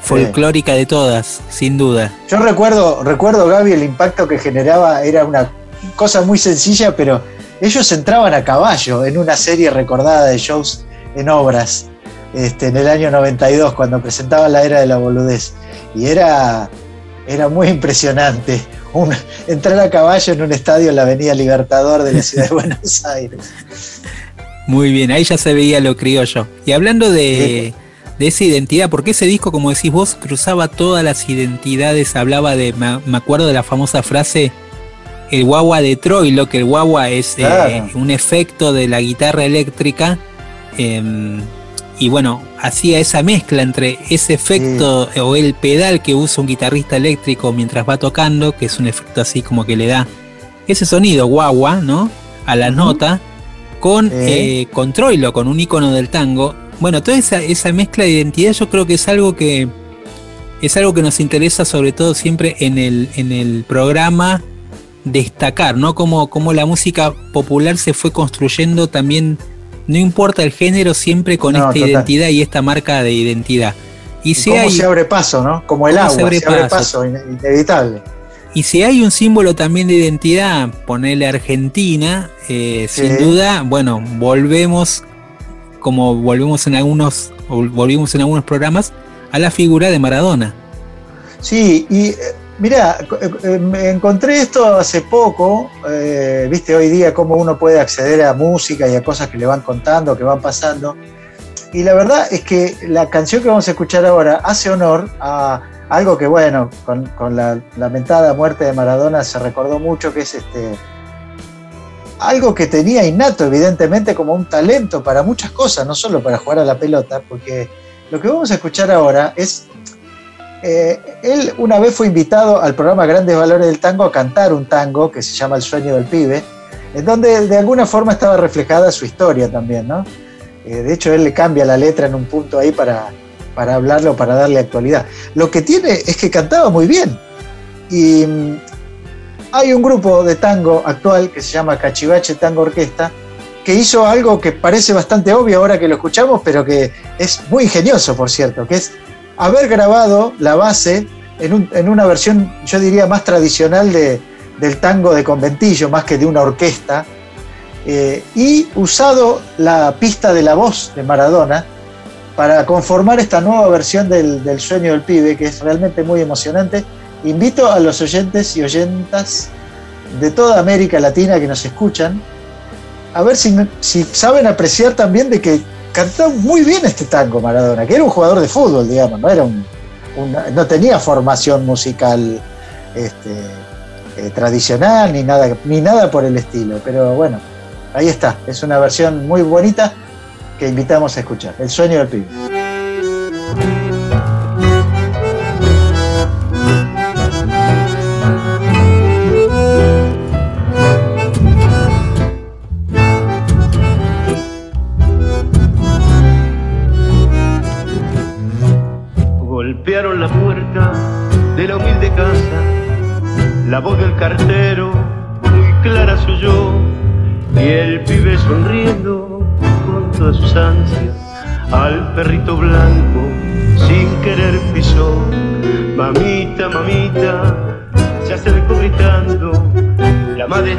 folclórica de todas, sin duda. Yo recuerdo, recuerdo, Gaby, el impacto que generaba era una cosa muy sencilla, pero ellos entraban a caballo en una serie recordada de shows en obras este, en el año 92, cuando presentaban la era de la boludez. Y era, era muy impresionante un- entrar a caballo en un estadio en la Avenida Libertador de la ciudad de Buenos Aires. Muy bien, ahí ya se veía lo criollo. Y hablando de, de esa identidad, porque ese disco, como decís vos, cruzaba todas las identidades, hablaba de, me acuerdo de la famosa frase, el guagua de Troilo, que el guagua es eh, un efecto de la guitarra eléctrica. em, y bueno, hacía esa mezcla entre ese efecto o el pedal que usa un guitarrista eléctrico mientras va tocando, que es un efecto así como que le da ese sonido guagua, ¿no? A la nota, con, eh, con Troilo, con un icono del tango. Bueno, toda esa, esa mezcla de identidad yo creo que es algo que es algo que nos interesa sobre todo siempre en el, en el programa destacar, ¿no? Como, como la música popular se fue construyendo también, no importa el género, siempre con No, esta total. identidad y esta marca de identidad. Y si cómo hay, se abre paso, ¿no? Como el agua, se abre se abre paso. paso, ine- inevitable. y si hay un símbolo también de identidad, ponerle Argentina, eh, sin duda, bueno, volvemos como volvemos en algunos, volvimos en algunos programas, a la figura de Maradona. Sí, y eh, mira, eh, me encontré esto hace poco, eh, viste hoy día cómo uno puede acceder a música y a cosas que le van contando, que van pasando. Y la verdad es que la canción que vamos a escuchar ahora hace honor a algo que, bueno, con, con la lamentada muerte de Maradona se recordó mucho, que es este, algo que tenía innato, evidentemente, como un talento para muchas cosas, no solo para jugar a la pelota, porque lo que vamos a escuchar ahora es, eh, él una vez fue invitado al programa Grandes Valores del Tango a cantar un tango que se llama El sueño del pibe, en donde de alguna forma estaba reflejada su historia también, ¿no? Eh, de hecho, él le cambia la letra en un punto ahí para, para hablarlo, para darle actualidad. Lo que tiene es que cantaba muy bien. Y hay un grupo de tango actual que se llama Cachivache Tango Orquesta, que hizo algo que parece bastante obvio ahora que lo escuchamos, pero que es muy ingenioso, por cierto, que es haber grabado la base en, una versión, yo diría, más tradicional del tango de conventillo, más que de una orquesta, eh, y usado la pista de la voz de Maradona para conformar esta nueva versión del, del sueño del pibe, que es realmente muy emocionante. Invito a los oyentes y oyentas de toda América Latina que nos escuchan a ver si, saben apreciar también de que cantó muy bien este tango Maradona, que era un jugador de fútbol, digamos, no, era un, no tenía formación musical este, eh, tradicional ni nada, ni nada por el estilo, pero bueno, ahí está, es una versión muy bonita que invitamos a escuchar, El sueño del pibe.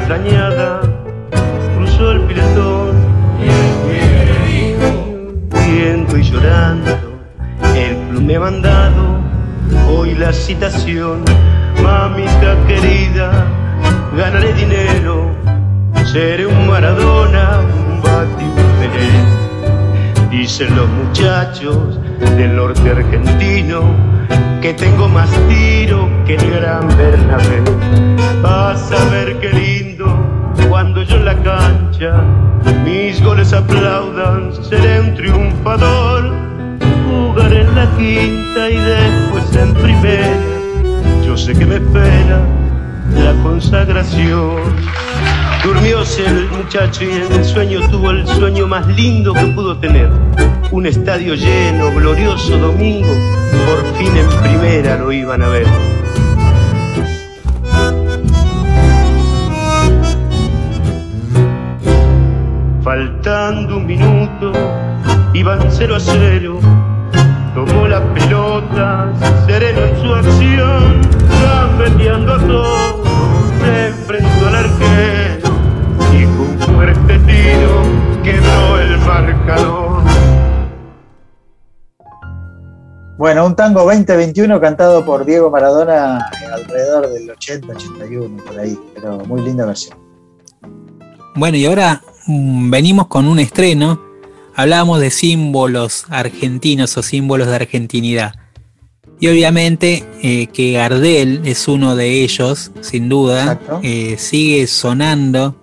Extrañada cruzó el piletón y el pibe y llorando, el club me ha mandado hoy la citación, mamita querida, ganaré dinero, seré un Maradona, un Bati, un Dicen los muchachos del norte argentino que tengo más tiro que el gran Bernabé. Vas a ver qué lindo yo en la cancha mis goles aplaudan, seré un triunfador jugar en la quinta y después en primera. Yo sé que me espera la consagración. Durmióse el muchacho y en el sueño tuvo el sueño más lindo que pudo tener. Un estadio lleno, glorioso domingo, por fin en primera lo iban a ver. Faltando un minuto, iban cero a cero tomó la pelota, sereno en su acción, gambeteando a todos, se enfrentó al arquero y con un fuerte tiro quedó el marcador. Bueno, un tango 2021 cantado por Diego Maradona alrededor del 80-81, por ahí, pero muy linda versión. Bueno, y ahora venimos con un estreno hablábamos de símbolos argentinos o símbolos de argentinidad. Y obviamente eh, que Gardel es uno de ellos, sin duda, eh, sigue sonando,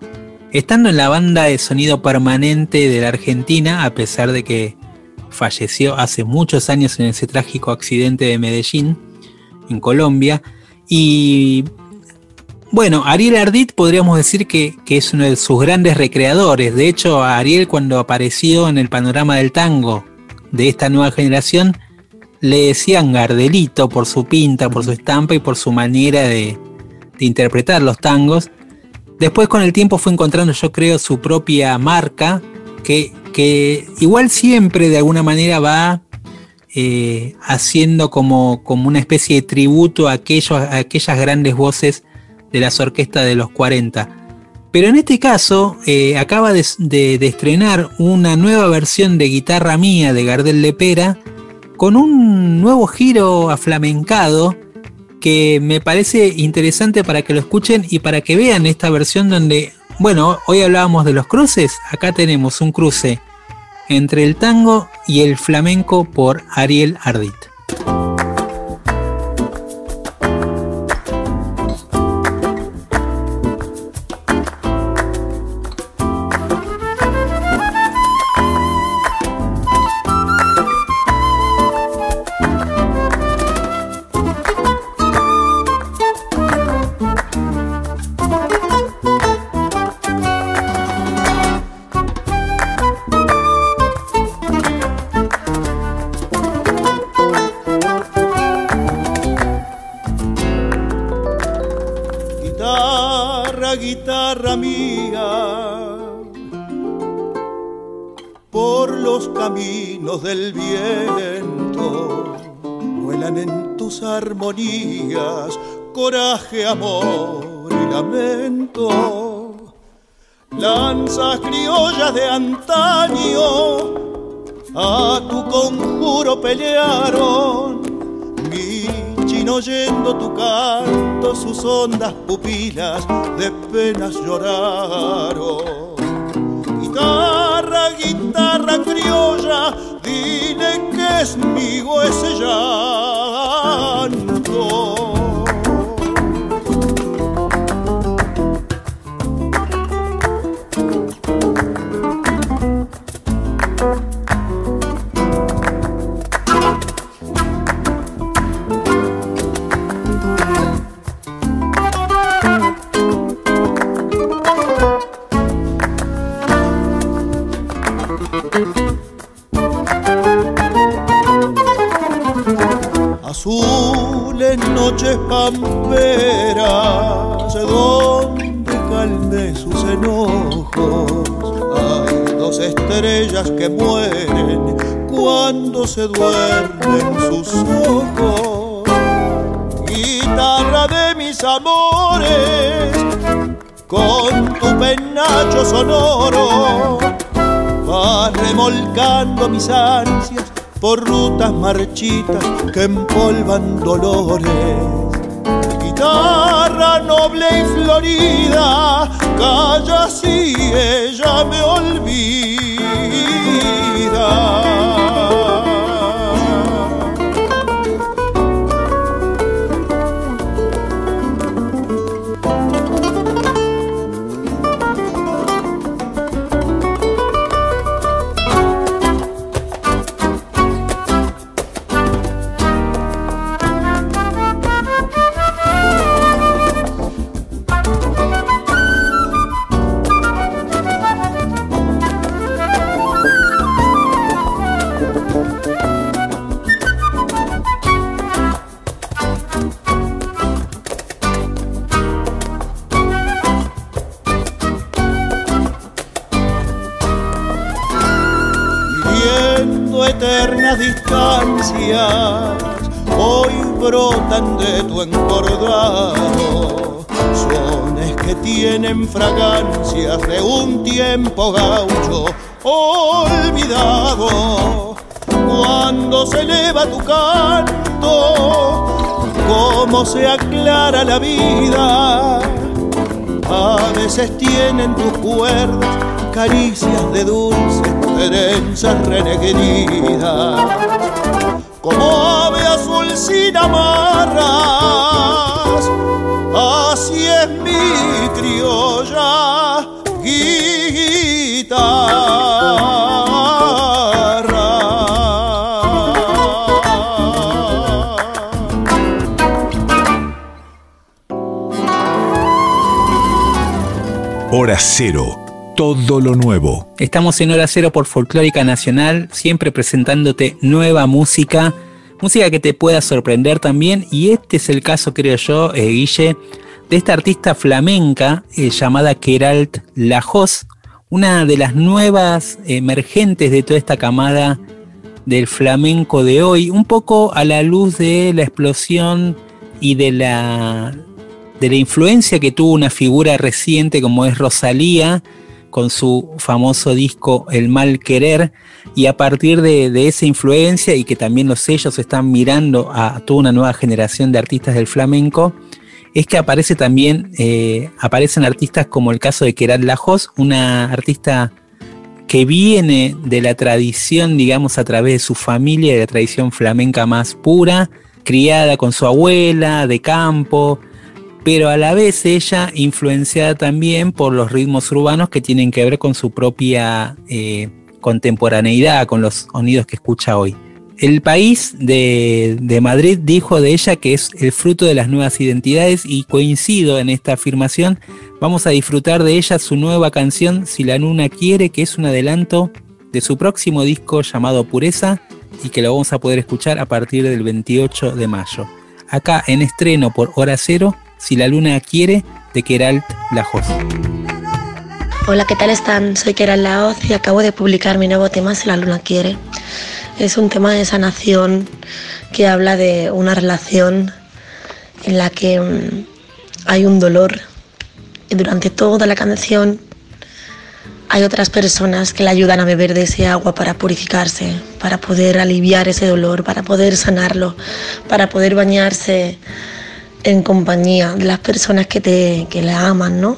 estando en la banda de sonido permanente de la Argentina, a pesar de que falleció hace muchos años en ese trágico accidente de Medellín, en Colombia. Y bueno, Ariel Ardit podríamos decir que, es uno de sus grandes recreadores. De hecho, Ariel cuando apareció en el panorama del tango de esta nueva generación, le decían Gardelito por su pinta, por su estampa y por su manera de, interpretar los tangos. Después con el tiempo fue encontrando, yo creo, su propia marca, que, que igual siempre de alguna manera va eh, haciendo como, como, una especie de tributo a, aquellos, a aquellas grandes voces de las orquestas de los 40. Pero en este caso, eh, acaba de, de- de estrenar una nueva versión de Guitarra Mía de Gardel Lepera con un nuevo giro aflamencado que me parece interesante para que lo escuchen y para que vean esta versión donde, bueno, hoy hablábamos de los cruces, acá tenemos un cruce entre el tango y el flamenco por Ariel Ardit. Coraje, amor y lamento. Lanzas criollas de antaño a tu conjuro pelearon mi chino oyendo tu canto, sus hondas pupilas de penas lloraron. Guitarra, guitarra criolla, dile que es mío ese llanto. Mis ansias por rutas marchitas que empolvan dolores. Guitarra noble y florida, calla si ella me olvida. De tu encordado. Sones que tienen fragancias de un tiempo gaucho olvidado. Cuando se eleva tu canto, cómo se aclara la vida. A veces tienen tus cuerdas caricias de dulce trenzas renegridas. Sin amarras, así es mi criolla Hora Cero. Todo lo nuevo. Estamos en Hora Cero por Folclórica Nacional, siempre presentándote nueva música, música que te pueda sorprender también. Y este es el caso, creo yo, eh, Guille, de esta artista flamenca eh, llamada Keralt Lajos, una de las nuevas emergentes de toda esta camada del flamenco de hoy, un poco a la luz de la explosión y de la de la influencia que tuvo una figura reciente como es Rosalía con su famoso disco El Mal Querer y a partir de, esa influencia y que también los sellos están mirando a toda una nueva generación de artistas del flamenco, es que aparece también, eh, aparecen artistas como el caso de Kerat Lajos, una artista que viene de la tradición, digamos, a través de su familia, de la tradición flamenca más pura, criada con su abuela, de campo, pero a la vez ella influenciada también por los ritmos urbanos que tienen que ver con su propia eh, contemporaneidad, con los sonidos que escucha hoy. El país de, de, Madrid dijo de ella que es el fruto de las nuevas identidades y coincido en esta afirmación. Vamos a disfrutar de ella su nueva canción Si la luna quiere, que es un adelanto de su próximo disco llamado Pureza y que lo vamos a poder escuchar a partir del 28 de mayo. Acá en estreno por hora cero, Si la luna quiere, de Keralt Lajos. Hola, ¿qué tal están? Soy Keralt Laoz y acabo de publicar mi nuevo tema Si la luna quiere. Es un tema de sanación que habla de una relación en la que um, hay un dolor y durante toda la canción hay otras personas que le ayudan a beber de ese agua para purificarse, para poder aliviar ese dolor, para poder sanarlo, para poder bañarse en compañía de las personas que te que le aman, ¿no?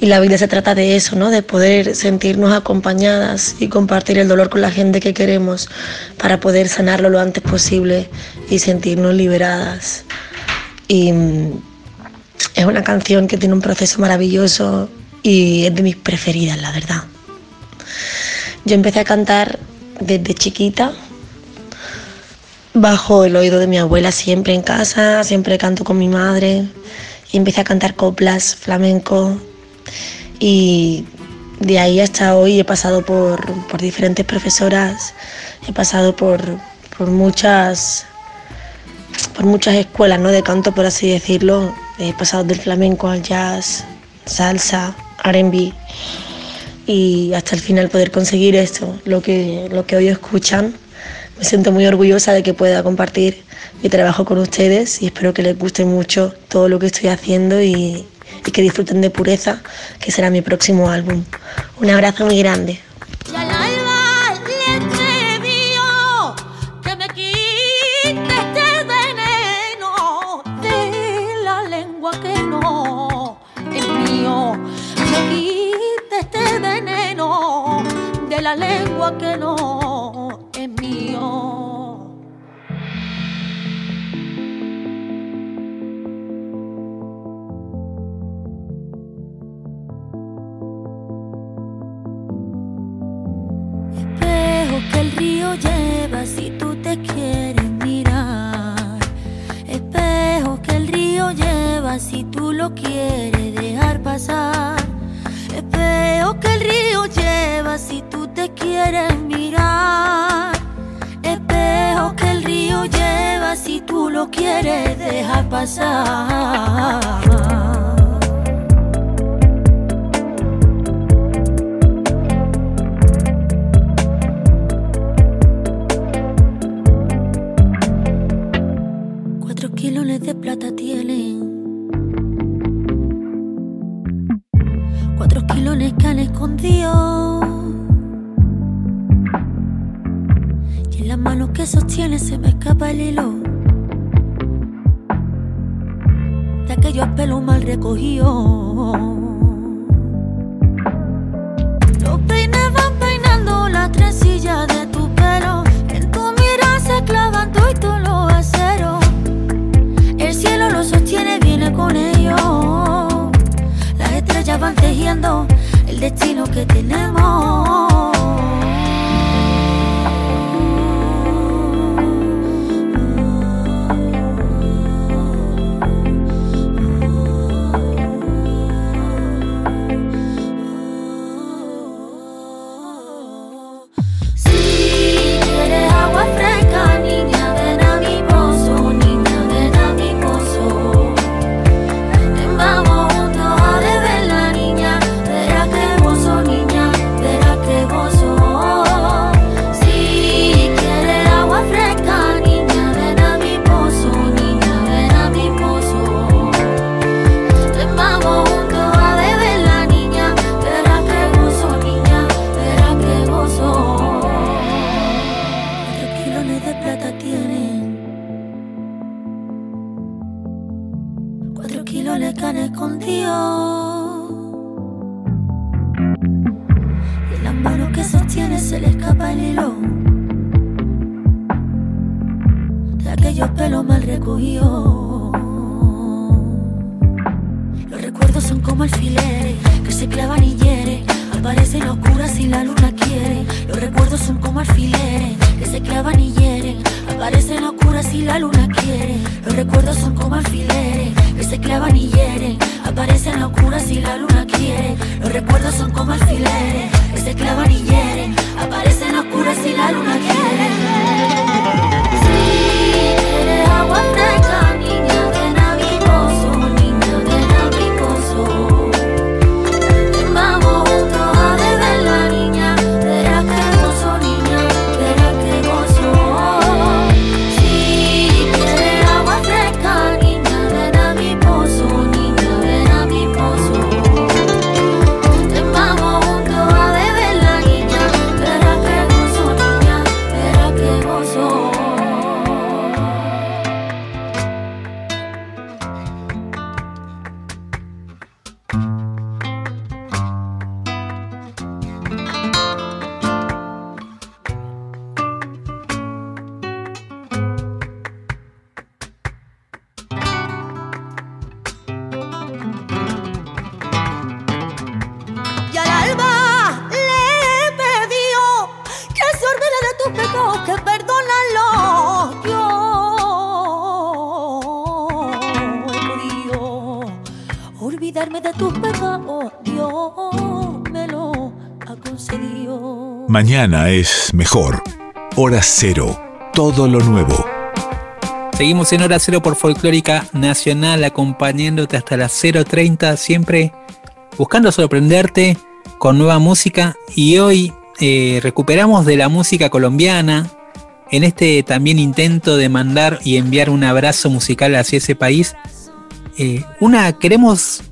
Y la vida se trata de eso, ¿no? De poder sentirnos acompañadas y compartir el dolor con la gente que queremos para poder sanarlo lo antes posible y sentirnos liberadas. Y mm, es una canción que tiene un proceso maravilloso y es de mis preferidas, la verdad. Yo empecé a cantar desde chiquita, bajo el oído de mi abuela siempre en casa, siempre canto con mi madre y empecé a cantar coplas, flamenco y de ahí hasta hoy he pasado por, por diferentes profesoras, he pasado por, por, muchas por muchas escuelas ¿no? de canto, por así decirlo. He pasado del flamenco al jazz, salsa, RB y hasta el final poder conseguir esto, lo que, lo que hoy escuchan. Me siento muy orgullosa de que pueda compartir mi trabajo con ustedes y espero que les guste mucho todo lo que estoy haciendo y, que disfruten de Pureza, que será mi próximo álbum. Un abrazo muy grande. este veneno de la lengua que no el río lleva si tú te quieres mirar. Espejo que el río lleva si tú lo quieres dejar pasar. Espejo que el río lleva si tú te quieres mirar. Espejo que el río lleva si tú lo quieres dejar pasar. Kilos de plata tienen. Cuatro kilones que han escondido. Y en las manos que sostiene se me escapa el hilo. De aquellos pelos mal recogidos. Los peines van peinando la trencilla de tu pelo. Con ellos. Las estrellas van tejiendo el destino que tenemos. Mañana es mejor. Hora cero. Todo lo nuevo. Seguimos en Hora Cero por Folclórica Nacional, acompañándote hasta las 0.30, siempre buscando sorprenderte con nueva música. Y hoy eh, recuperamos de la música colombiana, en este también intento de mandar y enviar un abrazo musical hacia ese país. Eh, una, queremos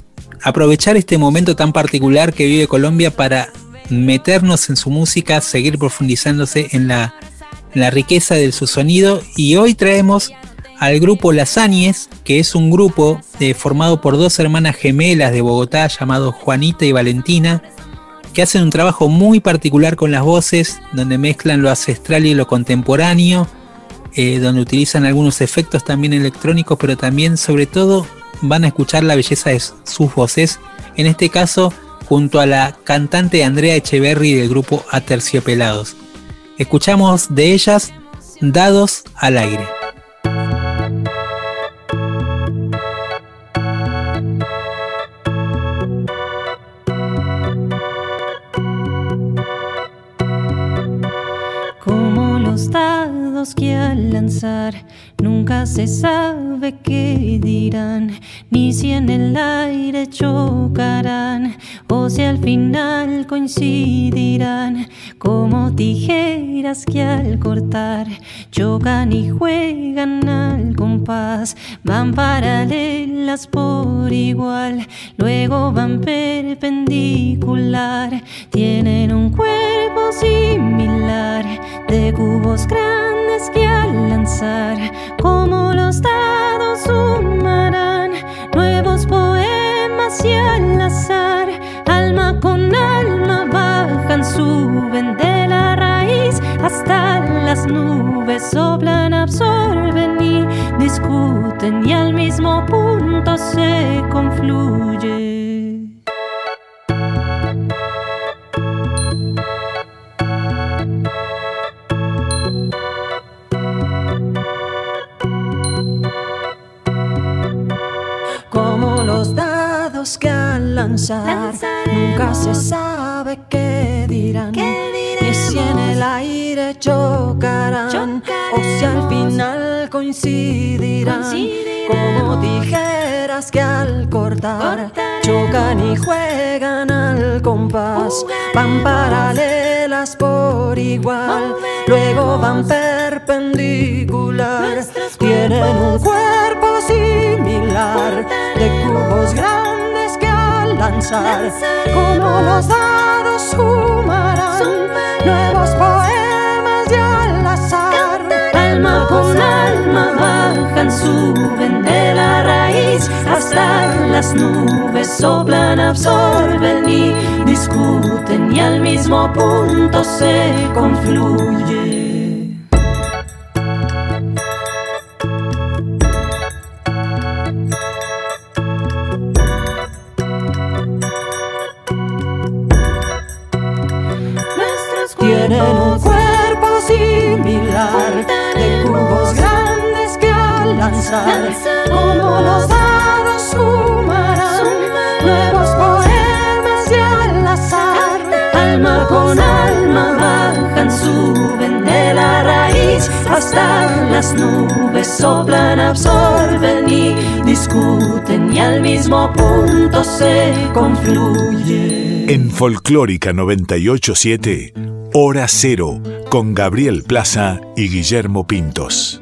aprovechar este momento tan particular que vive Colombia para meternos en su música, seguir profundizándose en la, riqueza de su sonido. Y hoy traemos al grupo Lasañes, que es un grupo eh, formado por dos hermanas gemelas de Bogotá llamados Juanita y Valentina, que hacen un trabajo muy particular con las voces, donde mezclan lo ancestral y lo contemporáneo, eh, donde utilizan algunos efectos también electrónicos, pero también sobre todo van a escuchar la belleza de sus voces, en este caso junto a la cantante Andrea Echeverry del grupo Aterciopelados. Escuchamos de ellas Dados al aire. Que al lanzar nunca se sabe qué dirán, ni si en el aire chocarán o si al final coincidirán. Como tijeras que al cortar chocan y juegan al compás, van paralelas por igual, luego van perpendicular, tienen un cuerpo similar de cubos grandes que al lanzar, como los dados sumarán nuevos poemas y al azar, alma con alma bajan, suben de la raíz hasta las nubes, soplan, absorben y discuten y al mismo punto se confluye. Que al lanzar. Nunca se sabe qué dirán. Ni si en el aire chocarán o si al final coincidirán. Como tijeras que al cortar chocan y juegan al compás. Van paralelas por igual, luego van perpendicular. Tienen un cuerpo similar. De cubos grandes como los dados sumarán nuevos poemas y al azar, alma con alma bajan, suben de la raíz hasta las nubes, soplan, absorben y discuten y al mismo punto se confluyen. Hasta las nubes soplan absorben y discuten y al mismo punto se confluyen En Folclórica 987, Hora Cero, con Gabriel Plaza y Guillermo Pintos.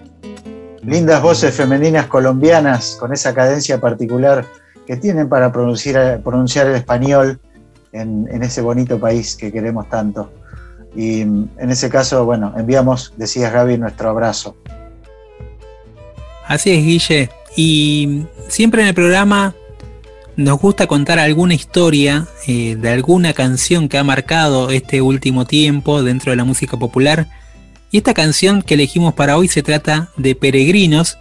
Lindas voces femeninas colombianas con esa cadencia particular que tienen para pronunciar, el español en, ese bonito país que queremos tanto. Y mm, en ese caso, bueno, enviamos, decías Gaby, nuestro abrazo. Así es, Guille. Y siempre en el programa nos gusta contar alguna historia eh, de alguna canción que ha marcado este último tiempo dentro de la música popular. Y esta canción que elegimos para hoy se trata de Peregrinos,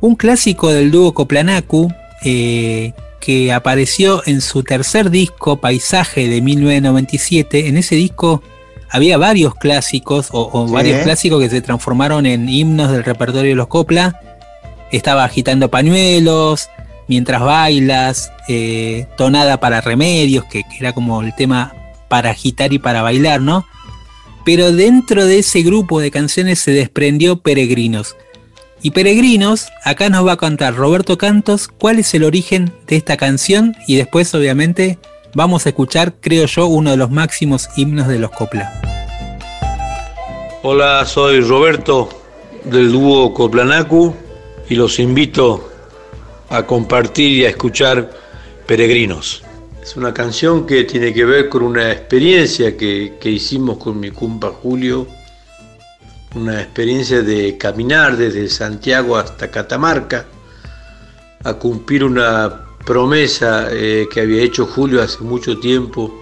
un clásico del dúo Coplanacu eh, que apareció en su tercer disco, Paisaje de 1997. En ese disco había varios clásicos o, o Sí. varios clásicos que se transformaron en himnos del repertorio de los Copla. Estaba agitando pañuelos, mientras bailas, eh, tonada para remedios, que, que era como el tema para agitar y para bailar, ¿no? Pero dentro de ese grupo de canciones se desprendió Peregrinos. Y Peregrinos, acá nos va a contar Roberto Cantos cuál es el origen de esta canción y después obviamente vamos a escuchar, creo yo, uno de los máximos himnos de los Copla. Hola, soy Roberto del dúo Coplanacu y los invito a compartir y a escuchar Peregrinos. Es una canción que tiene que ver con una experiencia que, que hicimos con mi cumpa Julio, una experiencia de caminar desde Santiago hasta Catamarca a cumplir una promesa eh, que había hecho Julio hace mucho tiempo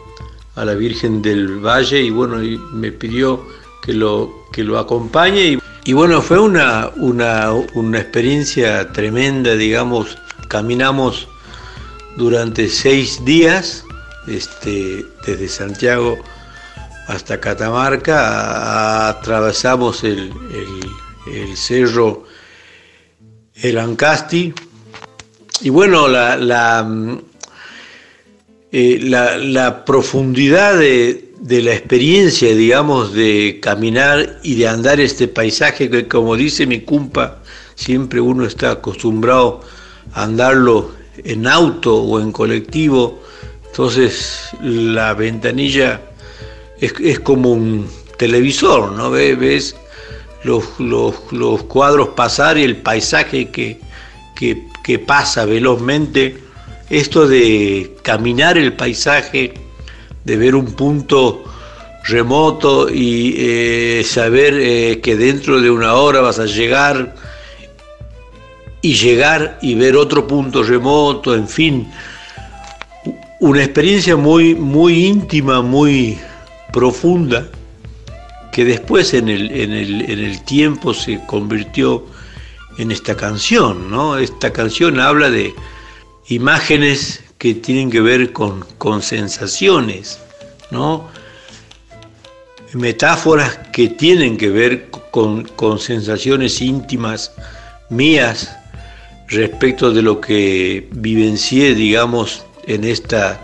a la Virgen del Valle y bueno, y me pidió que lo, que lo acompañe y, y bueno, fue una, una, una experiencia tremenda, digamos, caminamos durante seis días este, desde Santiago hasta Catamarca, atravesamos el, el- cerro El Ancasti. Y bueno, eh, la, la profundidad de, de la experiencia, digamos, de caminar y de andar este paisaje que, como dice mi cumpa, siempre uno está acostumbrado a andarlo en auto o en colectivo, entonces la ventanilla es, como un televisor, ¿no? Ve- Ves los, los- los cuadros pasar y el paisaje que, que- que pasa velozmente. Esto de caminar el paisaje, de ver un punto remoto y eh, saber eh, que dentro de una hora vas a llegar y llegar y ver otro punto remoto, en fin, una experiencia muy, muy íntima, muy profunda, que después en el, en el, en el tiempo se convirtió en esta canción, ¿no? Esta canción habla de imágenes que tienen que ver con, con sensaciones, ¿no? Metáforas que tienen que ver con, con sensaciones íntimas mías respecto de lo que vivencié, digamos, en esta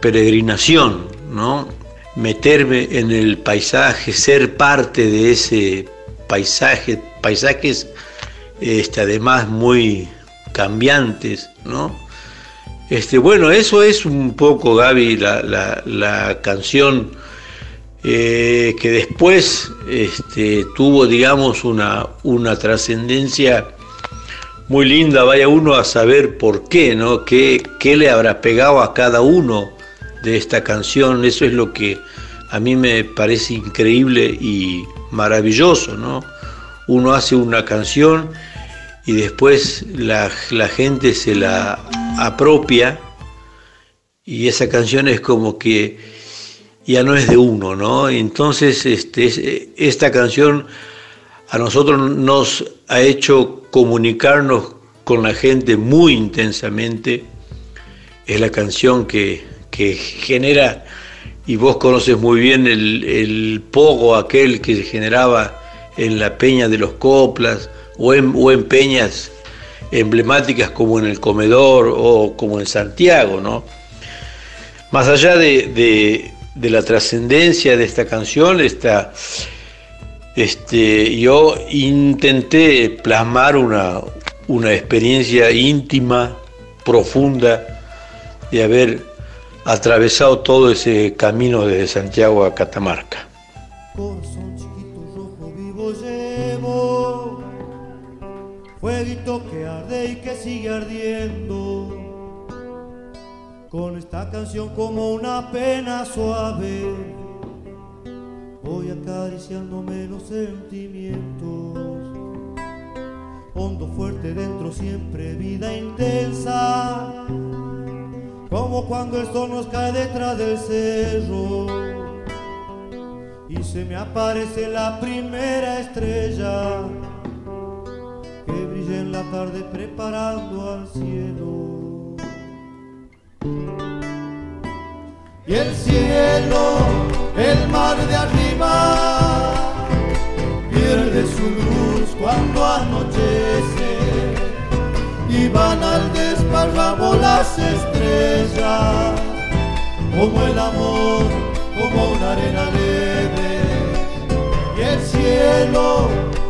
peregrinación, ¿no? Meterme en el paisaje, ser parte de ese paisaje, paisajes este, además muy cambiantes, ¿no? Este, bueno, eso es un poco, Gaby, la, la- la canción eh, que después este, tuvo, digamos, una, una trascendencia muy linda, vaya uno a saber por qué, ¿no? ¿Qué, qué le habrá pegado a cada uno de esta canción? Eso es lo que a mí me parece increíble y maravilloso, ¿no? uno hace una canción y después la, la gente se la apropia y esa canción es como que ya no es de uno, ¿no? Entonces este, es- esta canción a nosotros nos ha hecho comunicarnos con la gente muy intensamente. Es la canción que, que genera, y vos conoces muy bien el, el pogo aquel que se generaba en la peña de los coplas o en, o en peñas emblemáticas como en el comedor o como en Santiago, ¿no? Más allá de, de- de la trascendencia de esta canción, esta, este, yo intenté plasmar una, una experiencia íntima, profunda, de haber atravesado todo ese camino desde Santiago a Catamarca. vivo llevo. Fueguito que arde y que sigue ardiendo. Con esta canción como una pena suave voy acariciándome los sentimientos. Hondo fuerte dentro siempre vida intensa. Como cuando el sol nos cae detrás del cerro. Y se me aparece la primera estrella. Que brilla en la tarde preparando al cielo. Y el cielo, el mar de arriba, pierde su luz cuando anochece y van al desparramo las estrellas como el amor como una arena leve y el cielo,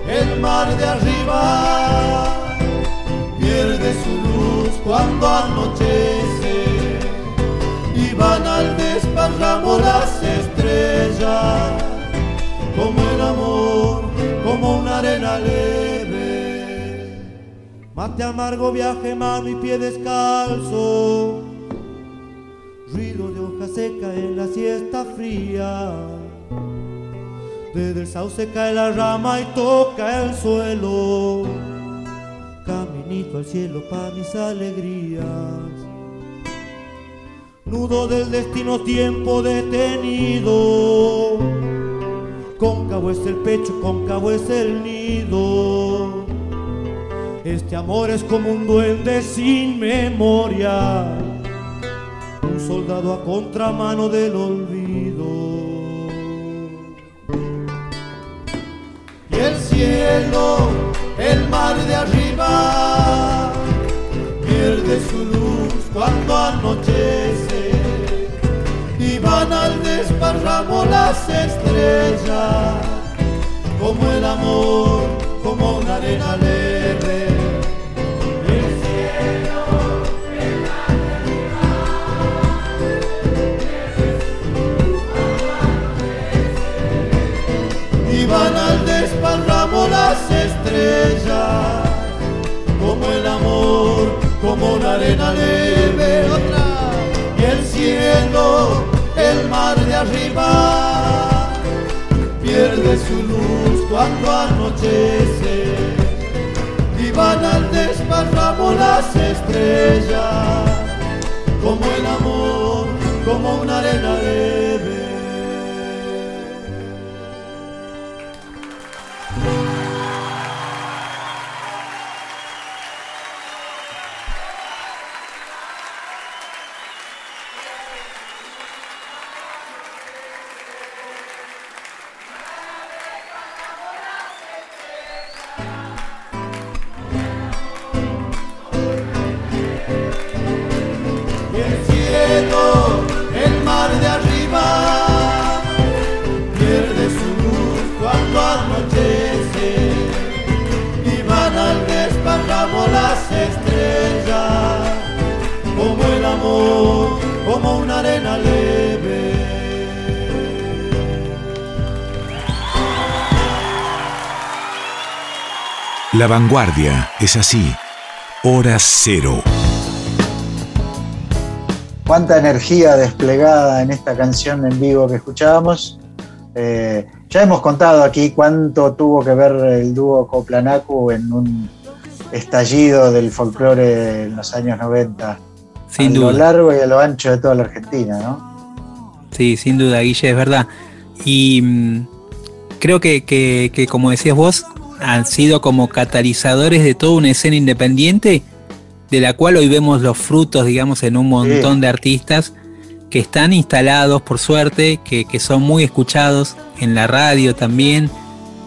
el mar de arriba pierde su luz cuando anochece al desparramo las estrellas como el amor, como una arena leve. Mate amargo, viaje, mano y pie descalzo ruido de hoja seca en la siesta fría. Desde el sauce cae la rama y toca el suelo. Caminito al cielo para mis alegrías. Nudo del destino, tiempo detenido. Cóncavo es el pecho, cóncavo es el nido. Este amor es como un duende sin memoria un soldado a contramano del olvido. Y el cielo, el mar de arriba, pierde su luz cuando anochece y van al desparramo las estrellas, como el amor, como una arena leve. Y van al desparramo las estrellas, como el amor, como una arena leve, otra, arriba, pierde su luz cuando anochece, y van al desparramo las estrellas, como el amor, como una arena leve. La vanguardia es así. Hora cero. Cuánta energía desplegada en esta canción en vivo que escuchábamos. Eh, Ya hemos contado aquí cuánto tuvo que ver el dúo Coplanacu en un estallido del folclore en los años 90. Sin a duda. lo largo y a lo ancho de toda la Argentina, ¿no? Sí, sin duda, Guille, es verdad. Y mm, creo que, que- que, como decías vos, han sido como catalizadores de toda una escena independiente, de la cual hoy vemos los frutos, digamos, en un montón de artistas que están instalados, por suerte, que, que son muy escuchados en la radio también,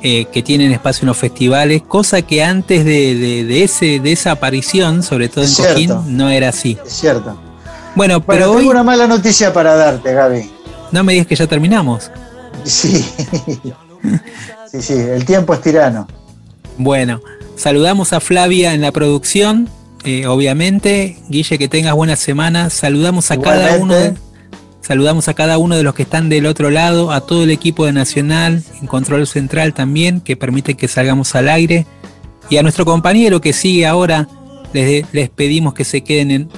eh, que tienen espacio en los festivales, cosa que antes de, de- de ese, de esa aparición, sobre todo en. Coquín, no era así. Es cierto. Bueno, Bueno, pero tengo hoy una mala noticia para darte, Gaby. no me digas que ya terminamos. Sí. sí, sí, el tiempo es tirano. Bueno, saludamos a Flavia en la producción, eh, obviamente. Guille, que tengas buena semana. Saludamos a cada uno. de- saludamos a cada uno de los que están del otro lado, a todo el equipo de Nacional, en Control Central también, que permite que salgamos al aire. Y a nuestro compañero que sigue ahora, les, les pedimos que se queden en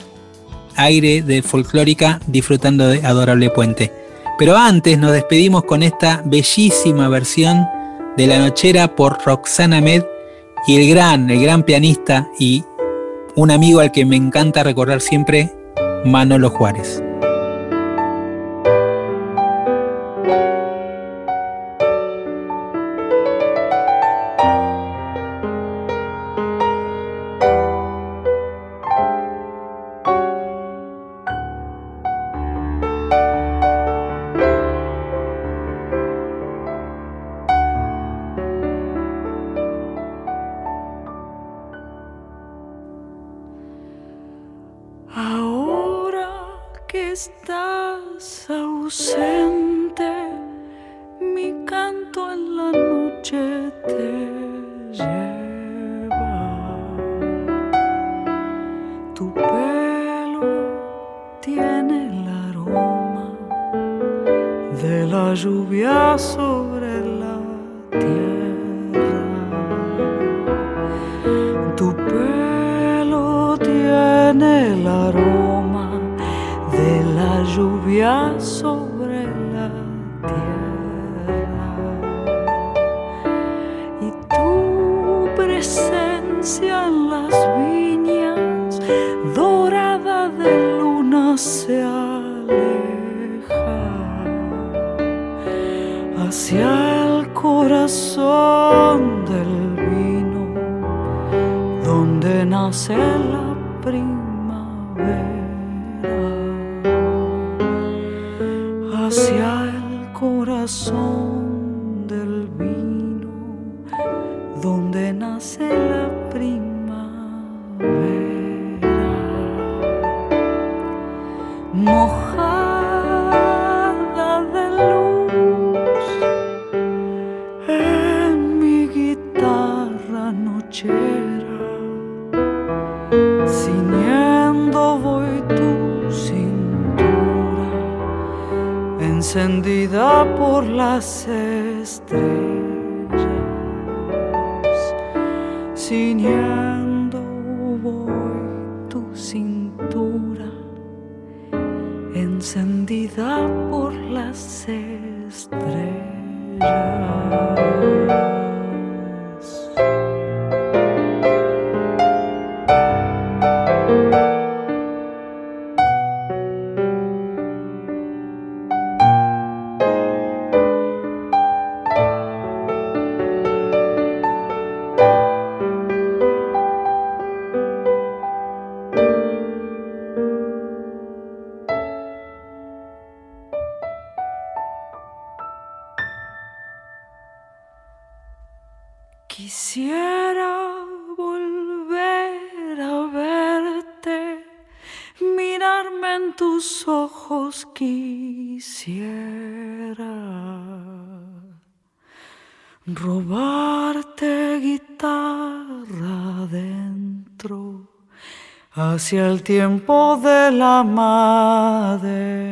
aire de folclórica disfrutando de Adorable Puente. Pero antes nos despedimos con esta bellísima versión de La Nochera por Roxana Med y el gran, el gran pianista y un amigo al que me encanta recordar siempre, Manolo Juárez. Las estrellas. Hacia el tiempo de la madera.